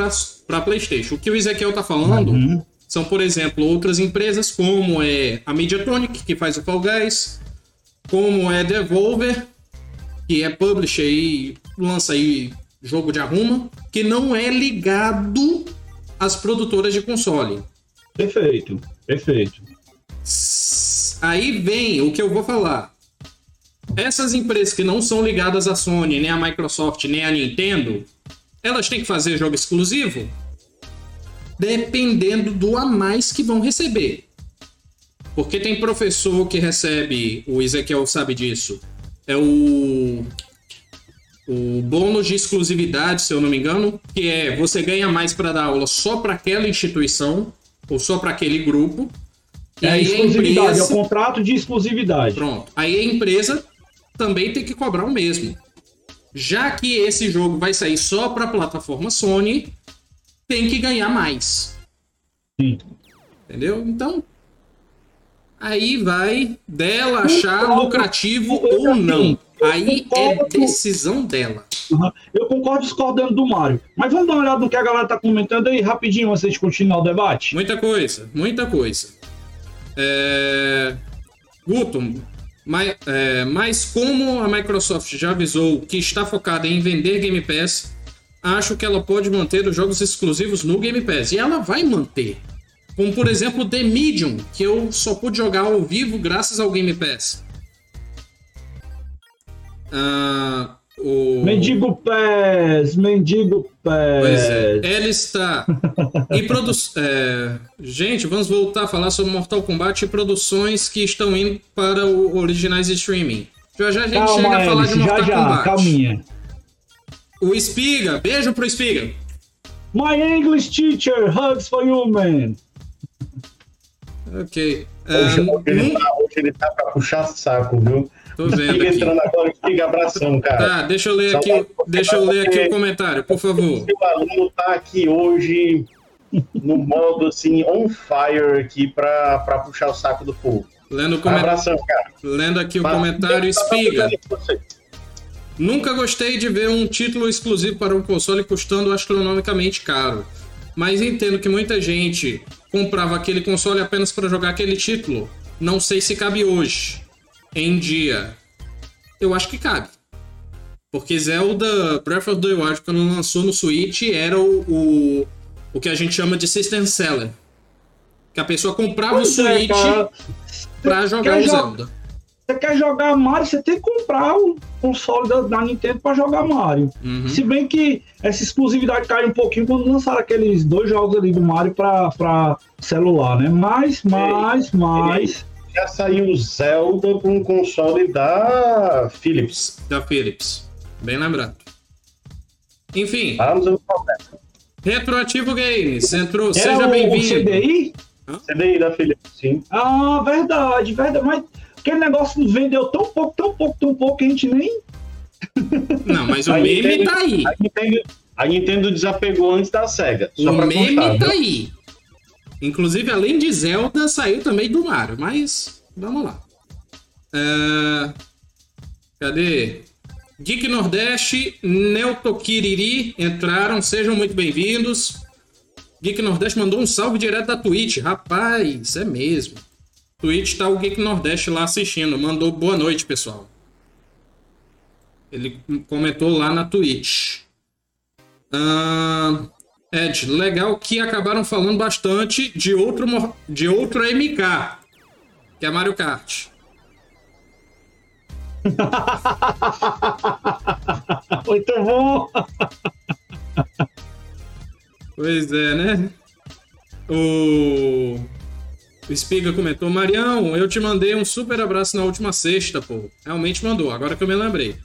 para PlayStation. O que o Ezequiel tá falando Uhum. São, por exemplo, outras empresas como é a Mediatonic, que faz o Fall Guys, como é Devolver, que é publisher e lança aí jogo de arruma, que não é ligado às produtoras de console. Perfeito, perfeito. Aí vem o que eu vou falar. Essas empresas que não são ligadas à Sony, nem à Microsoft, nem à Nintendo, elas têm que fazer jogo exclusivo? Dependendo do a mais que vão receber. Porque tem professor que recebe, o Ezequiel sabe disso, é o o bônus de exclusividade, se eu não me engano, que é você ganha mais para dar aula só para aquela instituição ou só para aquele grupo. É a aí a exclusividade, é o empresa, contrato de exclusividade. pronto. Aí a empresa também tem que cobrar o mesmo. Já que esse jogo vai sair só para a plataforma Sony, tem que ganhar mais. Sim. Entendeu? Então, aí vai dela achar lucrativo ou assim, não. Aí é decisão dela. Uhum. Eu concordo discordando do Mário. Mas vamos dar uma olhada no que a galera tá comentando aí rapidinho antes de continuar o debate. Muita coisa, muita coisa. É... Guto, mas, é, mas como a Microsoft já avisou que está focada em vender Game Pass, acho que ela pode manter os jogos exclusivos no Game Pass. E ela vai manter. Como, por exemplo, The Medium, que eu só pude jogar ao vivo graças ao Game Pass. Ah, o... Mendigo Pés, Mendigo Pois é, Pés. ela está. E produ... é, Gente, vamos voltar a falar sobre Mortal Kombat e produções que estão indo para o originais de streaming. Já já a gente chega Calma, a falar de Alice, já Mortal já, Kombat. calminha. O Espiga, beijo pro Espiga. My English teacher, hugs for you, man. Ok. Hoje, Ah, hoje ele tá, hoje ele tá pra puxar saco, viu? Tô vendo Fica aqui. entrando agora, fica abração, cara. Tá, deixa eu ler Só aqui, pra- deixa eu ler aqui o comentário, por favor. Seu aluno tá aqui hoje no modo assim, on fire aqui pra, pra puxar o saco do povo. Lendo, o Abração, cara. Lendo aqui o Mas- comentário, Tá Espiga. Nunca gostei de ver um título exclusivo para um console custando astronomicamente caro. Mas entendo que muita gente comprava aquele console apenas para jogar aquele título. Não sei se cabe hoje, em dia. Eu acho que cabe. Porque Zelda Breath of the Wild, quando lançou no Switch, era o, o, o que a gente chama de System Seller. Que a pessoa comprava Pois o é, Switch cara. pra jogar o Zelda. Você quer jogar Mario, você tem que comprar o console da, da Nintendo pra jogar Mario. Uhum. Se bem que essa exclusividade caiu um pouquinho quando lançaram aqueles dois jogos ali do Mario pra, pra celular, né? Mas, mas, mas. Já saiu o Zelda com um console da Philips. da Philips. Bem lembrado. Enfim, anos 90. Retroativo Games entrou, Era seja o, o bem-vindo. CDI? CDI da Philips, sim. Ah, verdade, verdade. Mas aquele negócio vendeu tão pouco, tão pouco, tão pouco que a gente nem. Não, mas o meme Nintendo- tá aí. A Nintendo, a Nintendo desapegou antes da SEGA. O meme constar, tá viu? aí. Inclusive, além de Zelda, saiu também do Mario, mas vamos lá. É, Cadê? Geek Nordeste, Neutokiriri entraram, sejam muito bem-vindos. Geek Nordeste mandou um salve direto da Twitch. Rapaz, é mesmo. Twitch tá o Geek Nordeste lá assistindo. Mandou boa noite, pessoal. Ele comentou lá na Twitch. Ah, Ed, legal que acabaram falando bastante de outro, de outro MK, que é Mario Kart. Muito bom! Pois é, né? O... o Spiga comentou, Marião, eu te mandei um super abraço na última sexta, pô. Realmente mandou, agora que eu me lembrei.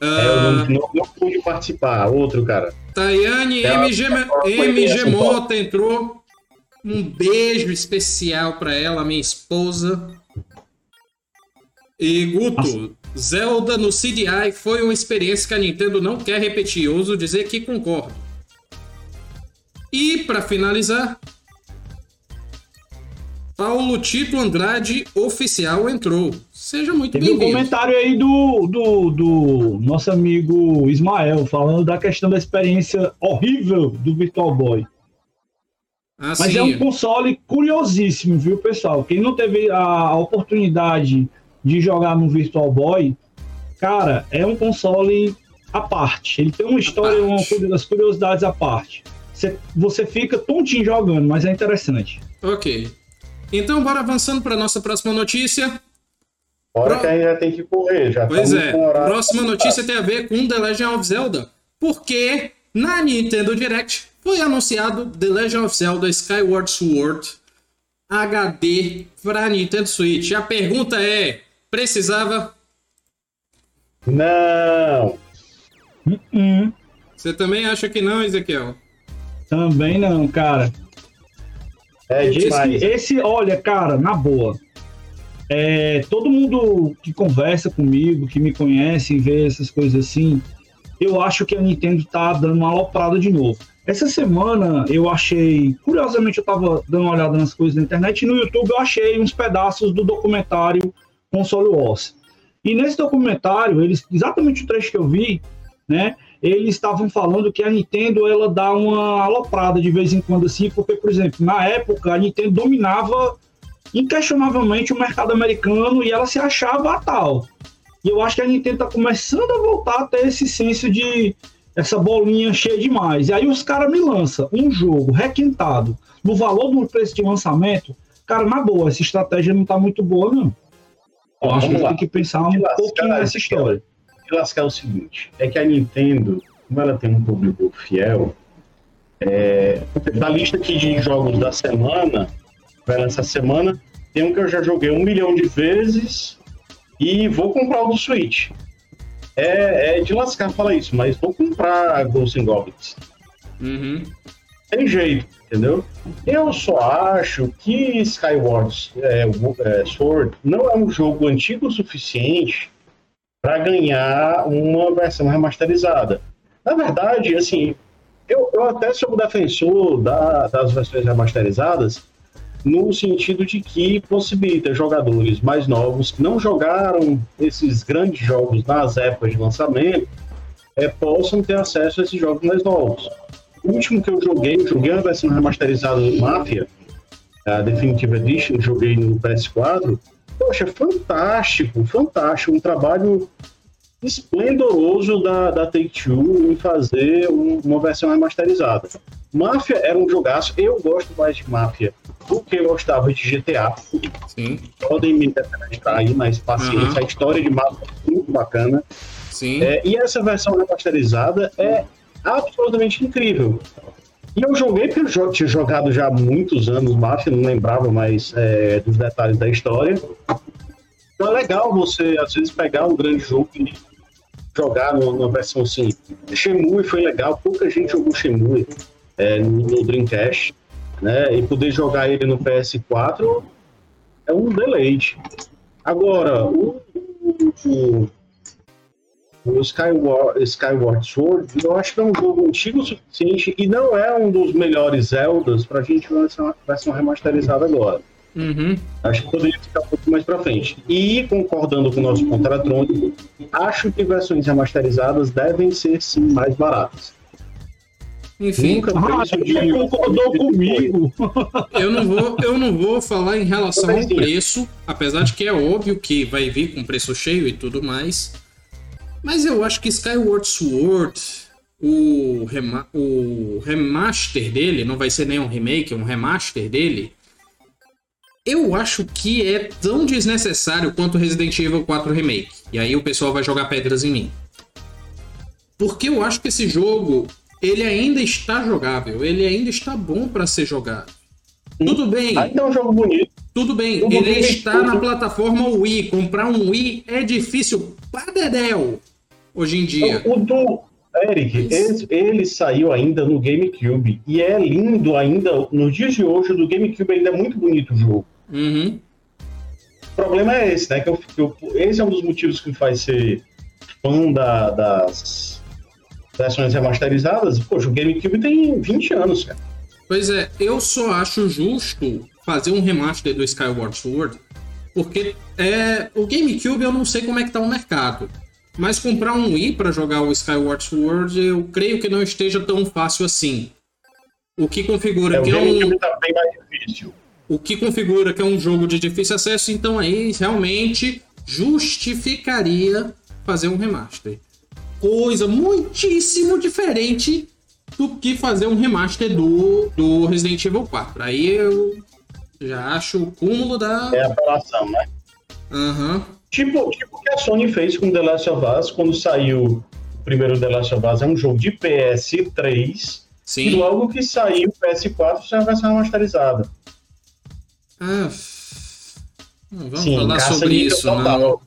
É, eu Ah, não, não, não pude participar. Outro, cara. Tayane Ela- MG, MG essa, então. Mota entrou. Um beijo especial pra ela, minha esposa. E Guto, Zelda no CDI foi uma experiência que a Nintendo não quer repetir. Ouso dizer que concordo. E para finalizar, Paulo Tito Andrade oficial entrou. Seja muito Teve um bem-vindo. comentário aí do, do, do nosso amigo Ismael, falando da questão da experiência horrível do Virtual Boy. Mas Assim, é um console curiosíssimo, viu, pessoal? Quem não teve a, oportunidade de jogar no Virtual Boy, cara, é um console à parte. Ele tem uma história, uma das curiosidades à parte. Você, você fica tontinho jogando, mas é interessante. ok. Então, bora avançando para nossa próxima notícia. Fora Pro- que já tem que correr, já Pois estamos é, com horário. próxima notícia tem a ver com The Legend of Zelda. Porque na Nintendo Direct foi anunciado The Legend of Zelda Skyward Sword HD para Nintendo Switch. A pergunta é: precisava? Não, Hum, Você também acha que não, Ezequiel? também não, cara. É Esse, demais. esse, olha, cara, na boa. É, todo mundo que conversa comigo, que me conhece e vê essas coisas assim, eu acho que a Nintendo tá dando uma aloprada de novo. Essa semana eu achei, curiosamente eu tava dando uma olhada nas coisas na internet e no YouTube eu achei uns pedaços do documentário Console Wars. E nesse documentário, eles, exatamente o trecho que eu vi, né, eles estavam falando que a Nintendo ela dá uma aloprada de vez em quando assim, porque, por exemplo, na época a Nintendo dominava inquestionavelmente o mercado americano e ela se achava a tal. E eu acho que a Nintendo está começando a voltar a ter esse senso de essa bolinha cheia demais. E aí os caras me lançam um jogo requintado no valor do preço de lançamento. Cara, na boa, essa estratégia não tá muito boa, não. Eu acho que tem que pensar um pouquinho nessa história. E lascar é o seguinte, é que a Nintendo, como ela tem um público fiel, é, da lista aqui de jogos da semana, vai lançar semana, tem um que eu já joguei um milhão de vezes e vou comprar o do Switch. É, é de lascar falar isso, mas vou comprar Ghosts and Goblins. Uhum. Tem jeito, entendeu? Eu só acho que Skyward é, é, Sword não é um jogo antigo o suficiente para ganhar uma versão remasterizada. Na verdade, assim, eu, eu até sou defensor da- das versões remasterizadas no sentido de que possibilita jogadores mais novos que não jogaram esses grandes jogos nas épocas de lançamento é, possam ter acesso a esses jogos mais novos. O último que eu joguei, eu joguei a versão remasterizada do Mafia, a Definitive Edition, joguei no PS4. Poxa, fantástico, fantástico. Um trabalho esplendoroso da, da Take-Two em fazer um- uma versão remasterizada. Mafia era um jogaço, eu gosto mais de Mafia do que eu gostava de GTA. Sim, Podem me defenestrar aí, mas paciência, Uhum. a história de Mafia é muito bacana. sim. É, e essa versão remasterizada é absolutamente incrível. E eu joguei, porque eu tinha jogado já há muitos anos Mafia, não lembrava mais é, dos detalhes da história. Então é legal você, às vezes, pegar um grande jogo e jogar numa, versão assim. Shenmue foi legal, pouca gente jogou Shenmue é, no, no Dreamcast, né? E poder jogar ele no PS4 é um deleite. Agora, o, o, o Skyward, Skyward Sword, eu acho que é um jogo antigo o suficiente e não é um dos melhores Zeldas pra gente ver essa versão remasterizada agora. Uhum. Acho que poderia ficar um pouco mais pra frente. E, concordando com o nosso ponto eletrônico, acho que versões remasterizadas devem ser, sim, mais baratas. Enfim, Nunca Ah, você concordou comigo. eu não vou, eu não vou falar em relação ao preço, apesar de que é óbvio que vai vir com preço cheio e tudo mais. Mas eu acho que Skyward Sword, o, rema- o remaster dele, não vai ser nem um remake, é um remaster dele. Eu acho que é tão desnecessário quanto Resident Evil 4 Remake. E aí o pessoal vai jogar pedras em mim. Porque eu acho que esse jogo, ele ainda está jogável, ele ainda está bom para ser jogado. Tudo bem, Ainda é um jogo bonito. tudo bem, ele está na plataforma Wii. Comprar um Wii é difícil pra dedéu hoje em dia. O do Eric, ele, ele saiu ainda no GameCube e é lindo ainda. Nos dias de hoje, o do GameCube ainda é muito bonito o jogo. Uhum. O problema é esse, né? Que eu, eu- esse é um dos motivos que me faz ser fã da- das versões remasterizadas. Poxa, o GameCube tem 20 anos, cara. Pois é, eu só acho justo fazer um remaster do Skyward Sword, porque é, o GameCube eu não sei como é que tá o mercado. Mas comprar um Wii para jogar o Skyward Sword, eu creio que não esteja tão fácil assim. O que configura É, que é um, tá bem mais difícil. o que configura que é um jogo de difícil acesso, então aí realmente justificaria fazer um remaster. Coisa muitíssimo diferente do que fazer um remaster do, do Resident Evil 4. Aí eu já acho o cúmulo da. É apelação, né? Aham. Tipo, tipo o que a Sony fez com The Last of Us, quando saiu o primeiro The Last of Us, é um jogo de PS3, e Sim. logo que saiu o PS4 já vai ser remasterizada. Ah, não vamos Sim, falar sobre isso, não. total.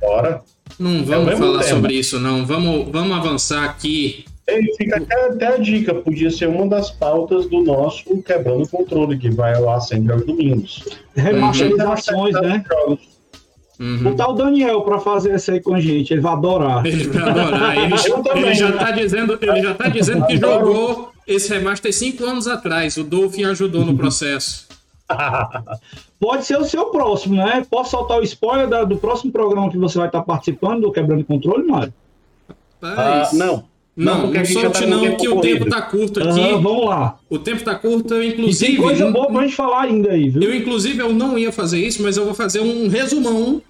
Bora. Não É vamos mesmo falar tema. sobre isso, não. Vamos, vamos avançar aqui. E fica até, até a dica, podia ser uma das pautas do nosso Quebrando o Controle, que vai ao ar sempre aos domingos. Remasterizações, né? Jogos. Uhum. Botar o Daniel pra fazer isso aí com a gente, ele vai adorar. Ele vai adorar. Ele, ele já tá dizendo, ele já tá dizendo que Adoro. jogou esse remaster cinco anos atrás. O Dolphin ajudou no processo. Pode ser o seu próximo, né? Posso soltar o spoiler da- do próximo programa que você vai estar participando do Quebrando Controle, Mário? Ah, não. Não, não, já solte tá não, que o tempo tá curto aqui. Aham, vamos lá. O tempo tá curto, eu E tem inclusive. coisa boa pra gente falar ainda aí, viu? Eu, inclusive, eu não ia fazer isso, mas eu vou fazer um resumão.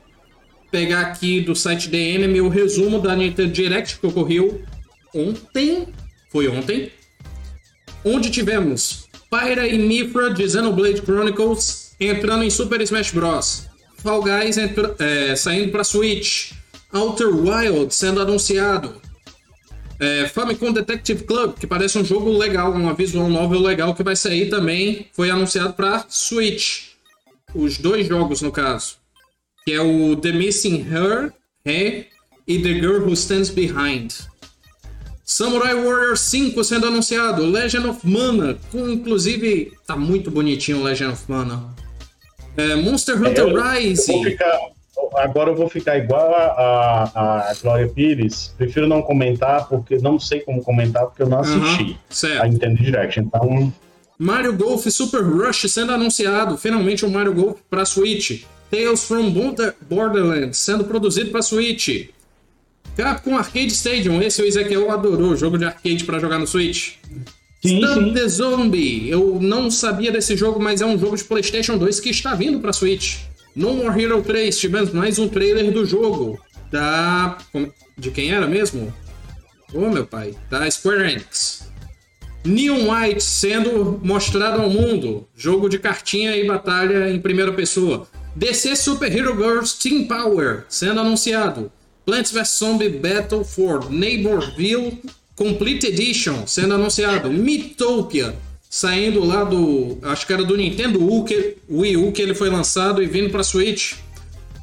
Pegar aqui do site The Enemy o resumo da Nintendo Direct que ocorreu ontem. Foi ontem. Onde tivemos Pyra e Mifra de Xenoblade Chronicles entrando em Super Smash Bros. Fall Guys é, saindo pra Switch. Outer Wild sendo anunciado. É, Famicom Detective Club, que parece um jogo legal, uma visual novel legal que vai sair também, foi anunciado para Switch. Os dois jogos, no caso. Que é o The Missing Her, Her e The Girl Who Stands Behind. Samurai Warrior 5 sendo anunciado. Legend of Mana, com inclusive. Tá muito bonitinho o Legend of Mana. É, Monster Hunter Eu- eu Rise. vou ficar- agora eu vou ficar igual a, a, a Glória Pires. Prefiro não comentar, porque não sei como comentar, porque eu não assisti Aham, certo. a Nintendo Direct. Então, Mario Golf Super Rush sendo anunciado, finalmente um Mario Golf para Switch. Tales from Border- Borderlands sendo produzido para Switch. Capcom Arcade Stadium, esse o Ezequiel adorou, jogo de arcade para jogar no Switch. Sim, Stump sim. the Zombie, eu não sabia desse jogo, mas é um jogo de PlayStation 2 que está vindo para Switch. No More Hero 3, tivemos mais um trailer do jogo. Da. De quem era mesmo? Ô meu pai, da Square Enix. Neon White sendo mostrado ao mundo. Jogo de cartinha e batalha em primeira pessoa. DC Super Hero Girls Team Power sendo anunciado. Plants vs Zombie Battle for Neighborville Complete Edition sendo anunciado. Mythopia saindo lá do. Acho que era do Nintendo U, que, Wii U que ele foi lançado e vindo para Switch.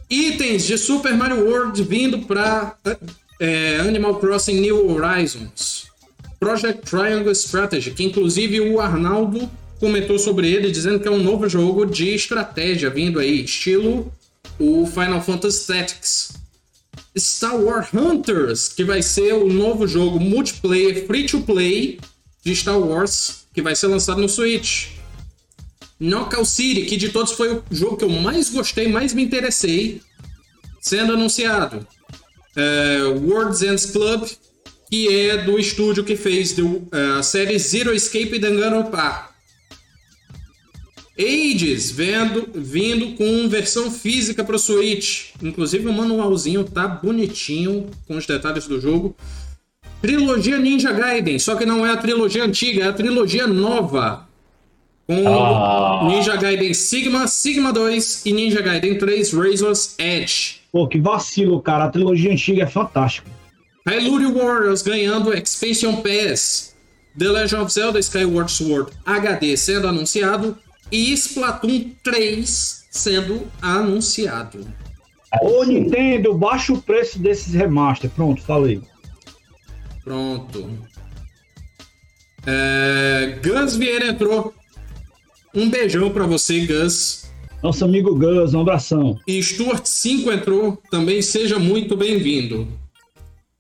Itens de Super Mario World vindo para Animal Crossing New Horizons. Project Triangle Strategy, que inclusive o Arnaldo comentou sobre ele, dizendo que é um novo jogo de estratégia vindo aí, estilo o Final Fantasy Tactics. Star Wars Hunters, que vai ser o novo jogo multiplayer free to play de Star Wars, que vai ser lançado no Switch. Knockout City, que de todos foi o jogo que eu mais gostei, mais me interessei, sendo anunciado. É, World's Ends Club, que é do estúdio que fez do, é, a série Zero Escape Danganronpa. Ages vendo, vindo com versão física para o Switch. Inclusive o manualzinho tá bonitinho com os detalhes do jogo. Trilogia Ninja Gaiden, só que não é a trilogia antiga, é a trilogia nova. Com Ah. Ninja Gaiden Sigma, Sigma 2 e Ninja Gaiden 3 Razor's Edge. Pô, que vacilo, cara. A trilogia antiga é fantástica. Hyrule Warriors ganhando Expansion Pass. The Legend of Zelda Skyward Sword HD sendo anunciado. E Splatoon 3 sendo anunciado. Ô, Nintendo, baixa o preço desses remaster. Pronto, falei. Pronto. É... Gus Vieira entrou. Um beijão pra você, Gus. Nosso amigo Gus, um abração. E Stuart 5 entrou. Também seja muito bem-vindo.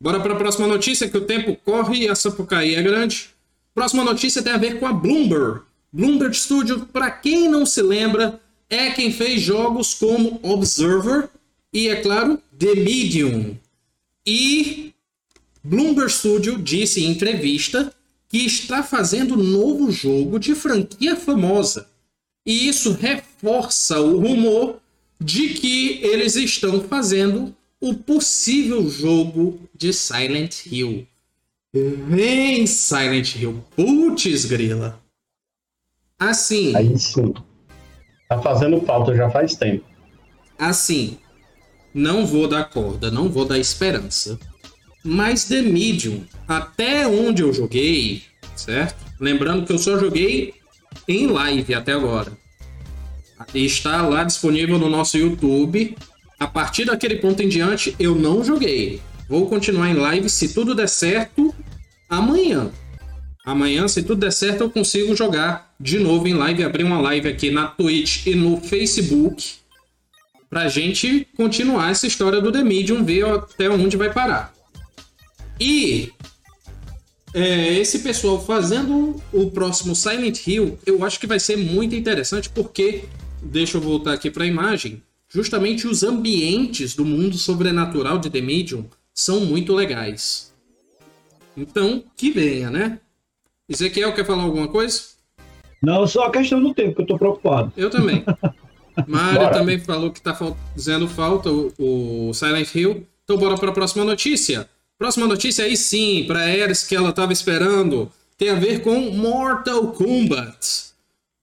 Bora para a próxima notícia, que o tempo corre e a Sapucaí é grande. Próxima notícia tem a ver com a Bloomberg. Bloomberg Studio, para quem não se lembra, é quem fez jogos como Observer e, é claro, The Medium. E Bloomberg Studio disse em entrevista que está fazendo novo jogo de franquia famosa. E isso reforça o rumor de que eles estão fazendo o possível jogo de Silent Hill. Vem, Silent Hill. Putz, grila. Assim. Aí sim. Tá fazendo falta já faz tempo. Assim. Não vou dar corda, não vou dar esperança. Mas The Medium, até onde eu joguei, certo? Lembrando que eu só joguei em live até agora. Está lá disponível no nosso YouTube. A partir daquele ponto em diante, eu não joguei. Vou continuar em live se tudo der certo amanhã. Amanhã, se tudo der certo, eu consigo jogar de novo em live, abrir uma live aqui na Twitch e no Facebook pra gente continuar essa história do The Medium, ver até onde vai parar. E é, esse pessoal fazendo o próximo Silent Hill, eu acho que vai ser muito interessante porque, deixa eu voltar aqui para a imagem, justamente os ambientes do mundo sobrenatural de The Medium são muito legais. Então, que venha, né? Ezequiel quer falar alguma coisa? Não, só a questão do tempo que eu tô preocupado. Eu também. Mário também falou que tá fazendo falta o, o Silent Hill. Então bora para a próxima notícia. Próxima notícia aí sim, para Eris que ela tava esperando, tem a ver com Mortal Kombat.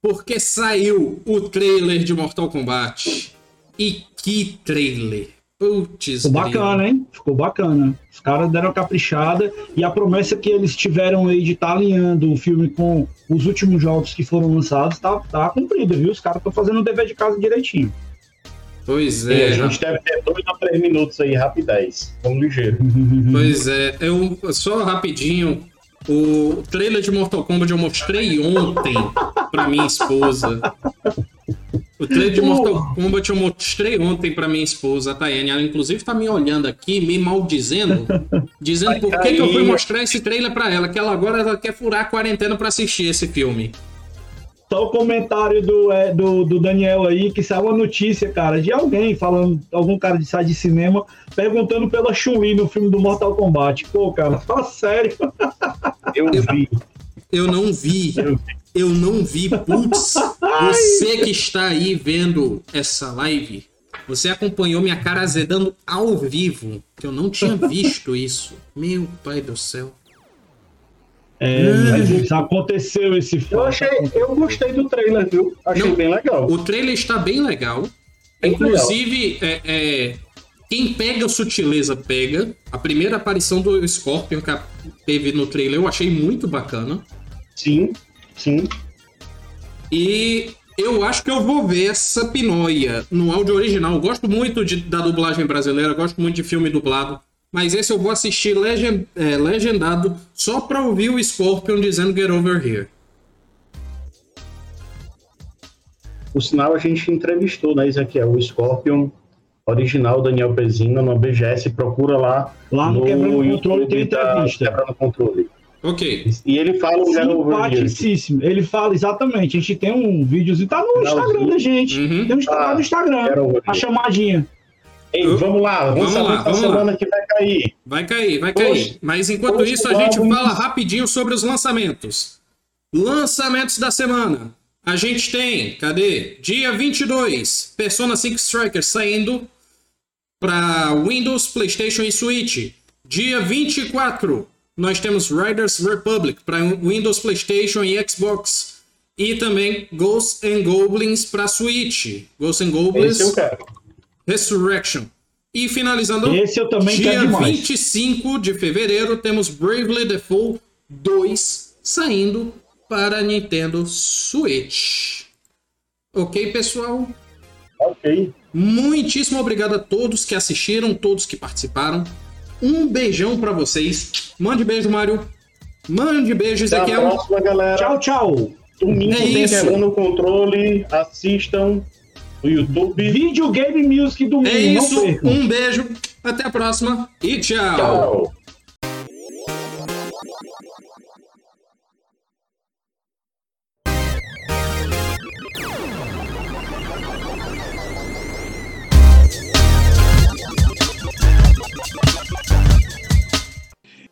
Porque saiu o trailer de Mortal Kombat. E que trailer! Putz, Ficou bacana, hein? Ficou bacana. Os caras deram uma caprichada e a promessa que eles tiveram aí de estar tá alinhando o filme com os últimos jogos que foram lançados tá, tá cumprida, viu? Os caras estão fazendo o dever de casa direitinho. Pois é. E a gente deve ter dois a três minutos aí, rapidez. Vamos ligeiro. Pois é. Eu, só rapidinho, o trailer de Mortal Kombat eu mostrei ontem pra minha esposa. O trailer de Mortal Kombat eu mostrei ontem pra minha esposa, a Tayane. Ela, inclusive, tá me olhando aqui, me maldizendo, dizendo por que, que eu fui mostrar esse trailer pra ela, que ela agora ela quer furar a quarentena pra assistir esse filme. Só o comentário do, é, do, do, Daniel aí, que saiu uma notícia, cara, de alguém falando, algum cara de site de cinema, perguntando pela Chun-Li no filme do Mortal Kombat. Pô, cara, fala sério. Eu vi. Eu não vi. Eu não vi. Putz, você que está aí vendo essa live, você acompanhou minha cara azedando ao vivo, que eu não tinha visto isso. Meu pai do céu. É, mas aconteceu esse fato. Eu achei, eu gostei do trailer, viu? Achei não, bem legal. O trailer está bem legal. Bem Inclusive, legal. É, é, quem pega sutileza pega. A primeira aparição do Scorpion que teve no trailer eu achei muito bacana. Sim, sim. E eu acho que eu vou ver essa pinóia no áudio original. Eu gosto muito de, da dublagem brasileira, gosto muito de filme dublado. Mas esse eu vou assistir legend, é, legendado só pra ouvir o Scorpion dizendo Get Over Here. O sinal a gente entrevistou, né, Ezequiel? O Scorpion original Daniel Pezina no BGS. Procura lá. Lá no, no Controle tem entrevista. Quebrando Controle. Ok. E ele fala o Simpaticíssimo. Ele fala, exatamente. A gente tem um videozinho, tá no Instagram da gente. Uhum. Tem um ah, no Instagram. A chamadinha. Ei, vamos lá, vamos, vamos lá, vamos semana lá. que vai cair. Vai cair, vai cair. Mas enquanto isso, a gente fala rapidinho sobre os lançamentos. Lançamentos da semana. A gente tem, cadê? Dia 22, Persona 5 Strikers saindo para Windows, PlayStation e Switch. Dia 24, nós temos Riders Republic para Windows, PlayStation e Xbox. E também Ghosts and Goblins para Switch. Ghosts and Goblins Resurrection. E finalizando, Esse eu também dia 25 de fevereiro, temos Bravely Default 2 saindo para Nintendo Switch. Ok, pessoal? Ok. Muitíssimo obrigado a todos que assistiram, todos que participaram. Um beijão para vocês. Mande beijo, Mário. Mande beijo, Ezequiel. Até a próxima, galera. Tchau, tchau. Domingo é tem isso. controle. Assistam no YouTube. Videogame Music domingo. É isso. Um beijo. Até a próxima. E tchau. Tchau.